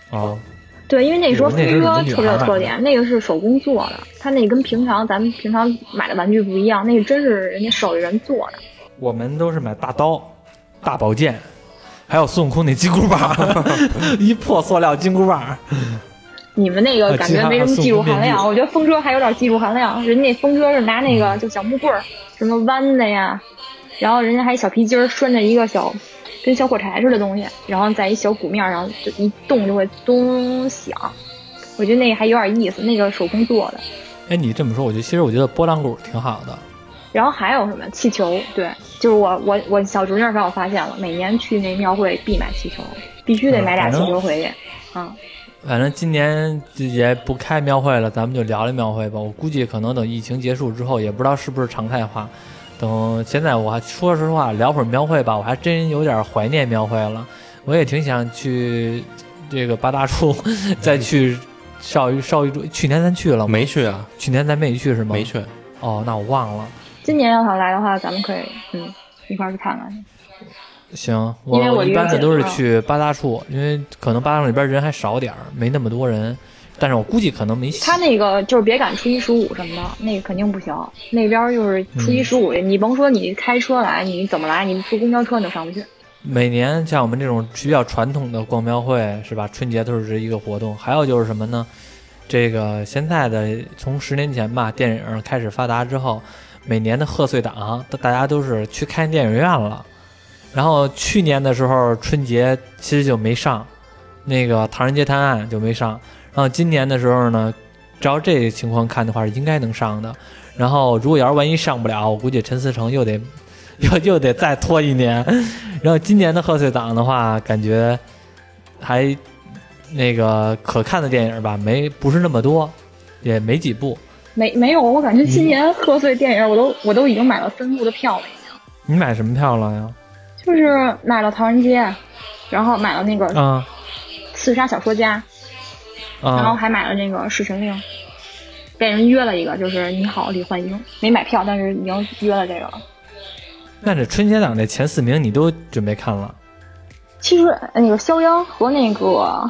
哦，对，因为那时候风车特别有特点，那个是手工做的，它那跟平常咱们平常买的玩具不一样，那个真是人家手艺人做的。我们都是买大刀、大宝剑，还有孙悟空那金箍棒，一破塑料金箍棒。你们那个呃感觉没什么技术含量，我觉得风车还有点技术含量。人家风车是拿那个就小木棍儿，什么弯的呀，然后人家还小皮筋儿拴着一个小跟小火柴似的东西，然后在一小鼓面上就一动就会咚响。我觉得那个还有点意思，那个手工做的。哎，你这么说，我就其实我觉得拨浪鼓挺好的。然后还有什么气球？对，就是我我我小侄女儿让我发现了，每年去那庙会必买气球，必须得买俩气球回去。嗯，反正今年也不开庙会了，咱们就聊聊庙会吧。我估计可能等疫情结束之后，也不知道是不是常态化。等现在我还说实话聊会儿庙会吧，我还真有点怀念庙会了。我也挺想去这个八大处 再去少一少一柱。去年咱去了吗？没去啊，去年咱没去是吗？没去。哦，那我忘了。今年要想来的话，咱们可以嗯一块儿去看看。行，因为我一般的都是去八大处，因为可能八大处里边人还少点儿，没那么多人。但是我估计可能没戏。他那个就是别赶初一十五什么的，那个肯定不行。那边就是初一十五，你甭说你开车来，你怎么来，你坐公交车你都上不去。每年像我们这种比较传统的逛庙会是吧？春节都是这一个活动。还有就是什么呢？这个现在的从十年前吧，电影开始发达之后，每年的贺岁档，大大家都是去看电影院了。然后去年的时候春节其实就没上，那个《唐人街探案》就没上。然后今年的时候呢，照这个情况看的话，应该能上的。然后如果要是万一上不了，我估计陈思诚又得 又又得再拖一年。然后今年的贺岁档的话，感觉还那个可看的电影吧，没不是那么多，也没几部。没没有，我感觉今年贺岁电影我都我都已经买了分部的票了，已经。你买什么票了呀？就是买了《唐人街》，然后买了那个《啊刺杀小说家》，然后啊！还买了那个《侍神令》，被人约了一个，就是你好李焕英，没买票，但是已经约了这个了。那这春节档这前四名你都准备看了？其实呃那个肖央和那个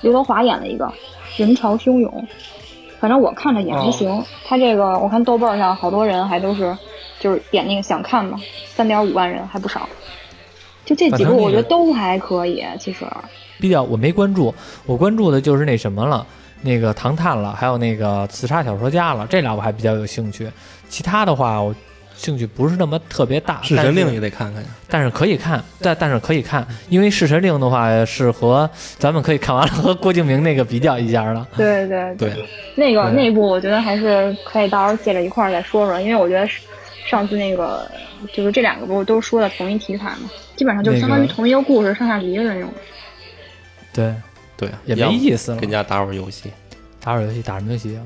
刘德华演了一个人潮汹涌，反正我看着也还行。他这个我看豆瓣上好多人还都是就是点那个想看嘛，三点五万人还不少。就这几个部我觉得都还可以，其实比较我没关注，我关注的就是那什么了，那个《唐探》了，还有那个《刺杀小说家》了，这俩我还比较有兴趣。其他的话，我兴趣不是那么特别大。侍神令也得看看呀。但是可以看，但但是可以看，因为《侍神令》的话是和咱们可以看完了和郭敬明那个比较一下了。对对对，那个那部我觉得还是可以到时候借着一块儿再说说，因为我觉得是上次那个就是这两个不是都说的同一题材嘛，基本上就相当于同一个故事上下集的那种。对，对，也没意思了跟。家打会儿游戏，打会儿游戏，打什么游戏啊？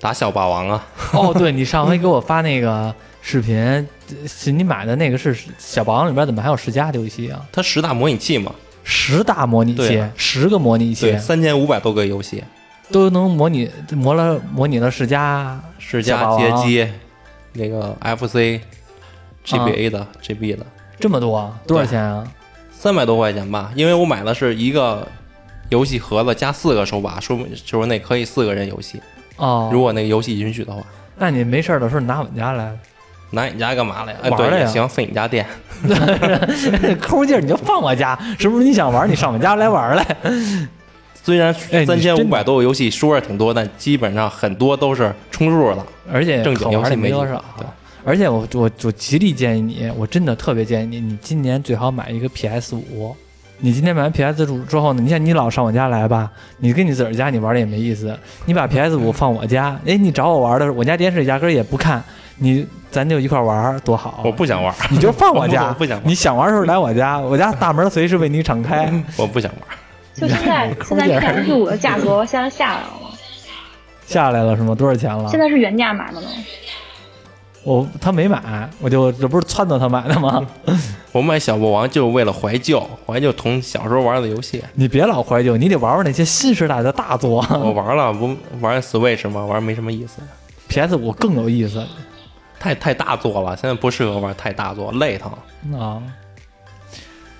打小霸王啊。哦，对你上回给我发那个视频，是你买的那个是小霸王里边怎么还有十佳的游戏啊？它十大模拟器嘛，十大模拟器啊，十个模拟器。对，三千五百多个游戏，都能模拟模了模拟了世家世小霸王嘉街机，那个 FC、GBA 的、GB 的，这么多，多少钱啊？三百多块钱吧。因为我买的是一个游戏盒子加四个手把，说明就是那可以四个人游戏，哦，如果那个游戏允许的话。那你没事儿的时候拿我们家来，拿你家干嘛来呀？哎，玩儿了呀行，费你家电。抠劲儿你就放我家，是不是？你想玩，你上我家来玩来。虽然哎你三千五真的百多个游戏说是挺多，但基本上很多都是充数的。而且正经可玩的游戏没没多少个对。而且我我我极力建议你，我真的特别建议你，你今年最好买一个 PS 五。你今天买完 PS 五之后呢，你像你老上我家来吧，你跟你自个儿家你玩的也没意思。你把 PS 五放我家，哎，你找我玩的时候，我家电视压根儿也不看，你咱就一块玩儿多好。我不想玩，你就放我家，我不想玩你想玩的时候来我家，我家大门随时为你敞开。我不想玩。就现在 现在 PS 五的价格现在下来了吗？下来了是吗？多少钱了？现在是原价买的吗？我他没买，我就这不是撺掇他买的吗？我买小霸王就是为了怀旧，怀旧同小时候玩的游戏。你别老怀旧，你得玩玩那些新时代的大作。我玩了，不玩 Switch 吗？玩没什么意思，PS 五更有意思太太大作了，现在不适合玩太大作，累疼。啊！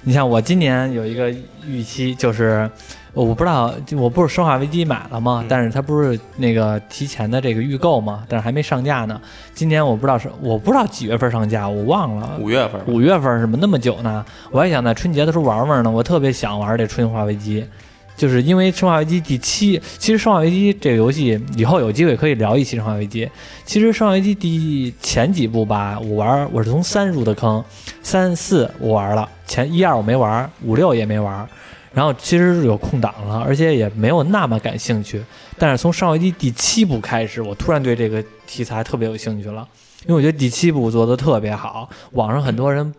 你像我今年有一个预期，就是我不知道，我不是《生化危机》买了吗？嗯但是它不是那个提前的这个预购吗，但是还没上架呢。今年我不知道是我不知道几月份上架，我忘了。五月份，五月份是么那么久呢？我还想在春节的时候玩玩呢。我特别想玩这《生化危机》，就是因为《生化危机》第七，其实《生化危机》这个游戏以后有机会可以聊一期《生化危机》。其实《生化危机》第前几部吧，我玩我是从三入的坑，三四我玩了，前一二我没玩，五六也没玩。然后其实有空档了，而且也没有那么感兴趣。但是从《生化危机》第七部开始，我突然对这个题材特别有兴趣了，因为我觉得第七部做的特别好。网上很多人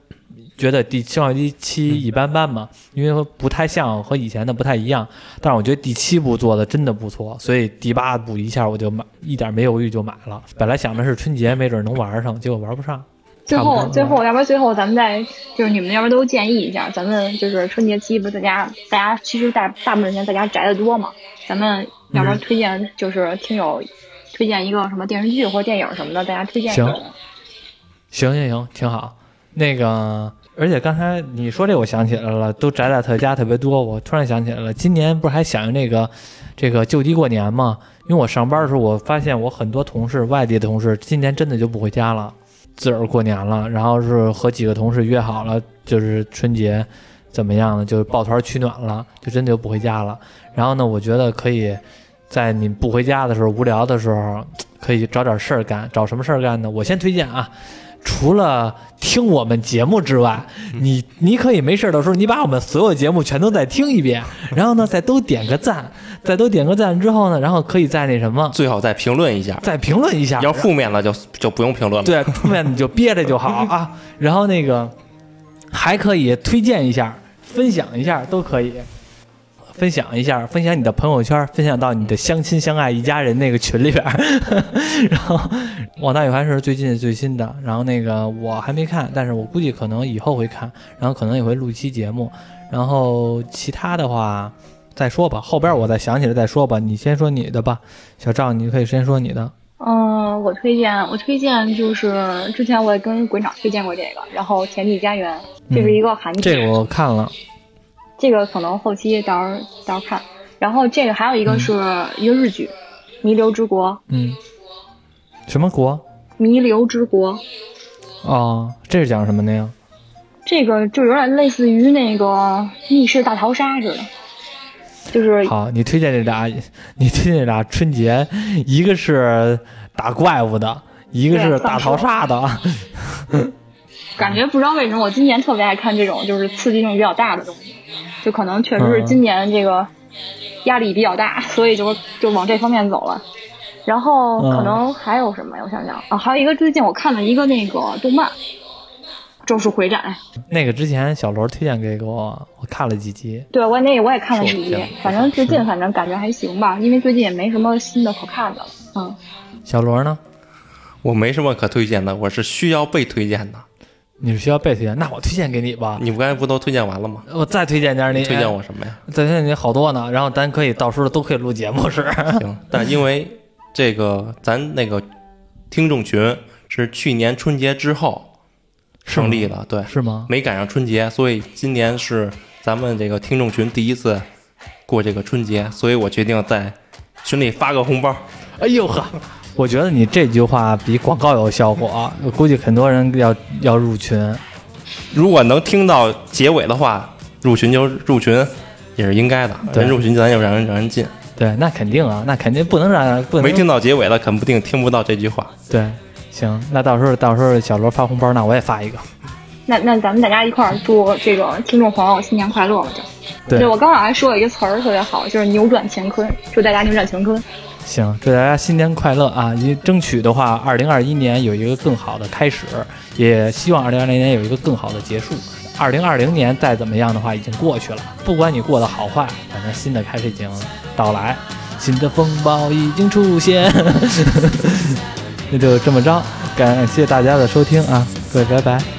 觉得第《生化危机七》一般般嘛，因为不太像和以前的不太一样。但是我觉得第七部做的真的不错，所以第八部一下我就买，一点没犹豫就买了。本来想的是春节没准能玩上，结果玩不上。最后，最后，要不然最后咱们再就是你们要不然都建议一下，咱们就是春节期不是在家，大家其实大大部分时间在家宅的多嘛，咱们要不然推荐就是听友推荐一个什么电视剧或电影什么的，大家推荐一行。行行行，挺好。那个，而且刚才你说这，我想起来了，都宅在他家特别多。我突然想起来了，今年不是还响应这个这个就地过年吗？因为我上班的时候，我发现我很多同事，外地的同事，今年真的就不回家了，自个儿过年了。然后是和几个同事约好了，就是春节怎么样呢？就抱团取暖了，就真的就不回家了。然后呢，我觉得可以在你不回家的时候、无聊的时候，可以找点事儿干。找什么事儿干呢？我先推荐啊，除了听我们节目之外，你你可以没事的时候，你把我们所有节目全都再听一遍，然后呢，再都点个赞，再都点个赞之后呢，然后可以再那什么，最好再评论一下，再评论一下。要负面了就就不用评论了。对，负面你就憋着就好啊。然后那个还可以推荐一下、分享一下都可以。分享一下，分享你的朋友圈，分享到你的相亲相爱一家人那个群里边儿。然后《网大有还是最近最新的，然后那个我还没看，但是我估计可能以后会看，然后可能也会录一期节目。然后其他的话再说吧，后边我再想起来再说吧。你先说你的吧，小赵，你可以先说你的。嗯，我推荐，我推荐就是之前我也跟馆长推荐过这个，然后《甜蜜家园》，这是一个韩剧，这个我看了，这个可能后期到时候到时候看。然后这个还有一个是一个日剧，弥留之国》，嗯，什么国？弥留之国，哦，这是讲什么的呀？这个就有点类似于那个密室大逃杀似的，就是好，你推荐这俩，你推荐这俩春节，一个是打怪物的，一个是对大逃杀的。感觉不知道为什么我今年特别爱看这种就是刺激性比较大的东西，就可能确实是今年这个压力比较大，所以就就往这方面走了。然后可能还有什么呀？我想想啊，还有一个最近我看了一个那个动漫《咒术回战》，那个之前小罗推荐给我，我看了几集。对我那个我也看了几集，反正最近反正感觉还行吧，因为最近也没什么新的可看的了。嗯，小罗呢？我没什么可推荐的，我是需要被推荐的。你是需要被推荐？那我推荐给你吧。你不刚才不都推荐完了吗？我再推荐点儿你。推荐我什么呀？再推荐你好多呢。然后咱可以到时候都可以录节目是。行，但因为这个咱那个听众群是去年春节之后成立的，对，是吗？没赶上春节，所以今年是咱们这个听众群第一次过这个春节，所以我决定在群里发个红包。哎呦呵，我觉得你这句话比广告有效果，我 估计很多人要要入群。如果能听到结尾的话，入群就入群也是应该的。对人入群咱就让人让人进，对，那肯定啊，那肯定不能让不能没听到结尾的肯定听不到这句话。对，行，那到时候到时候小罗发红包，那我也发一个。那那咱们大家一块儿祝这个听众朋友新年快乐吧！就，对，我刚好还说了一个词儿特别好，就是扭转乾坤，祝大家扭转乾坤。行，祝大家新年快乐啊！你争取的话，二零二一年有一个更好的开始，也希望二零二零年有一个更好的结束。二零二零年再怎么样的话，已经过去了，不管你过得好坏，反正新的开始已经到来，新的风暴已经出现。那就这么着，感谢大家的收听啊，各位拜拜。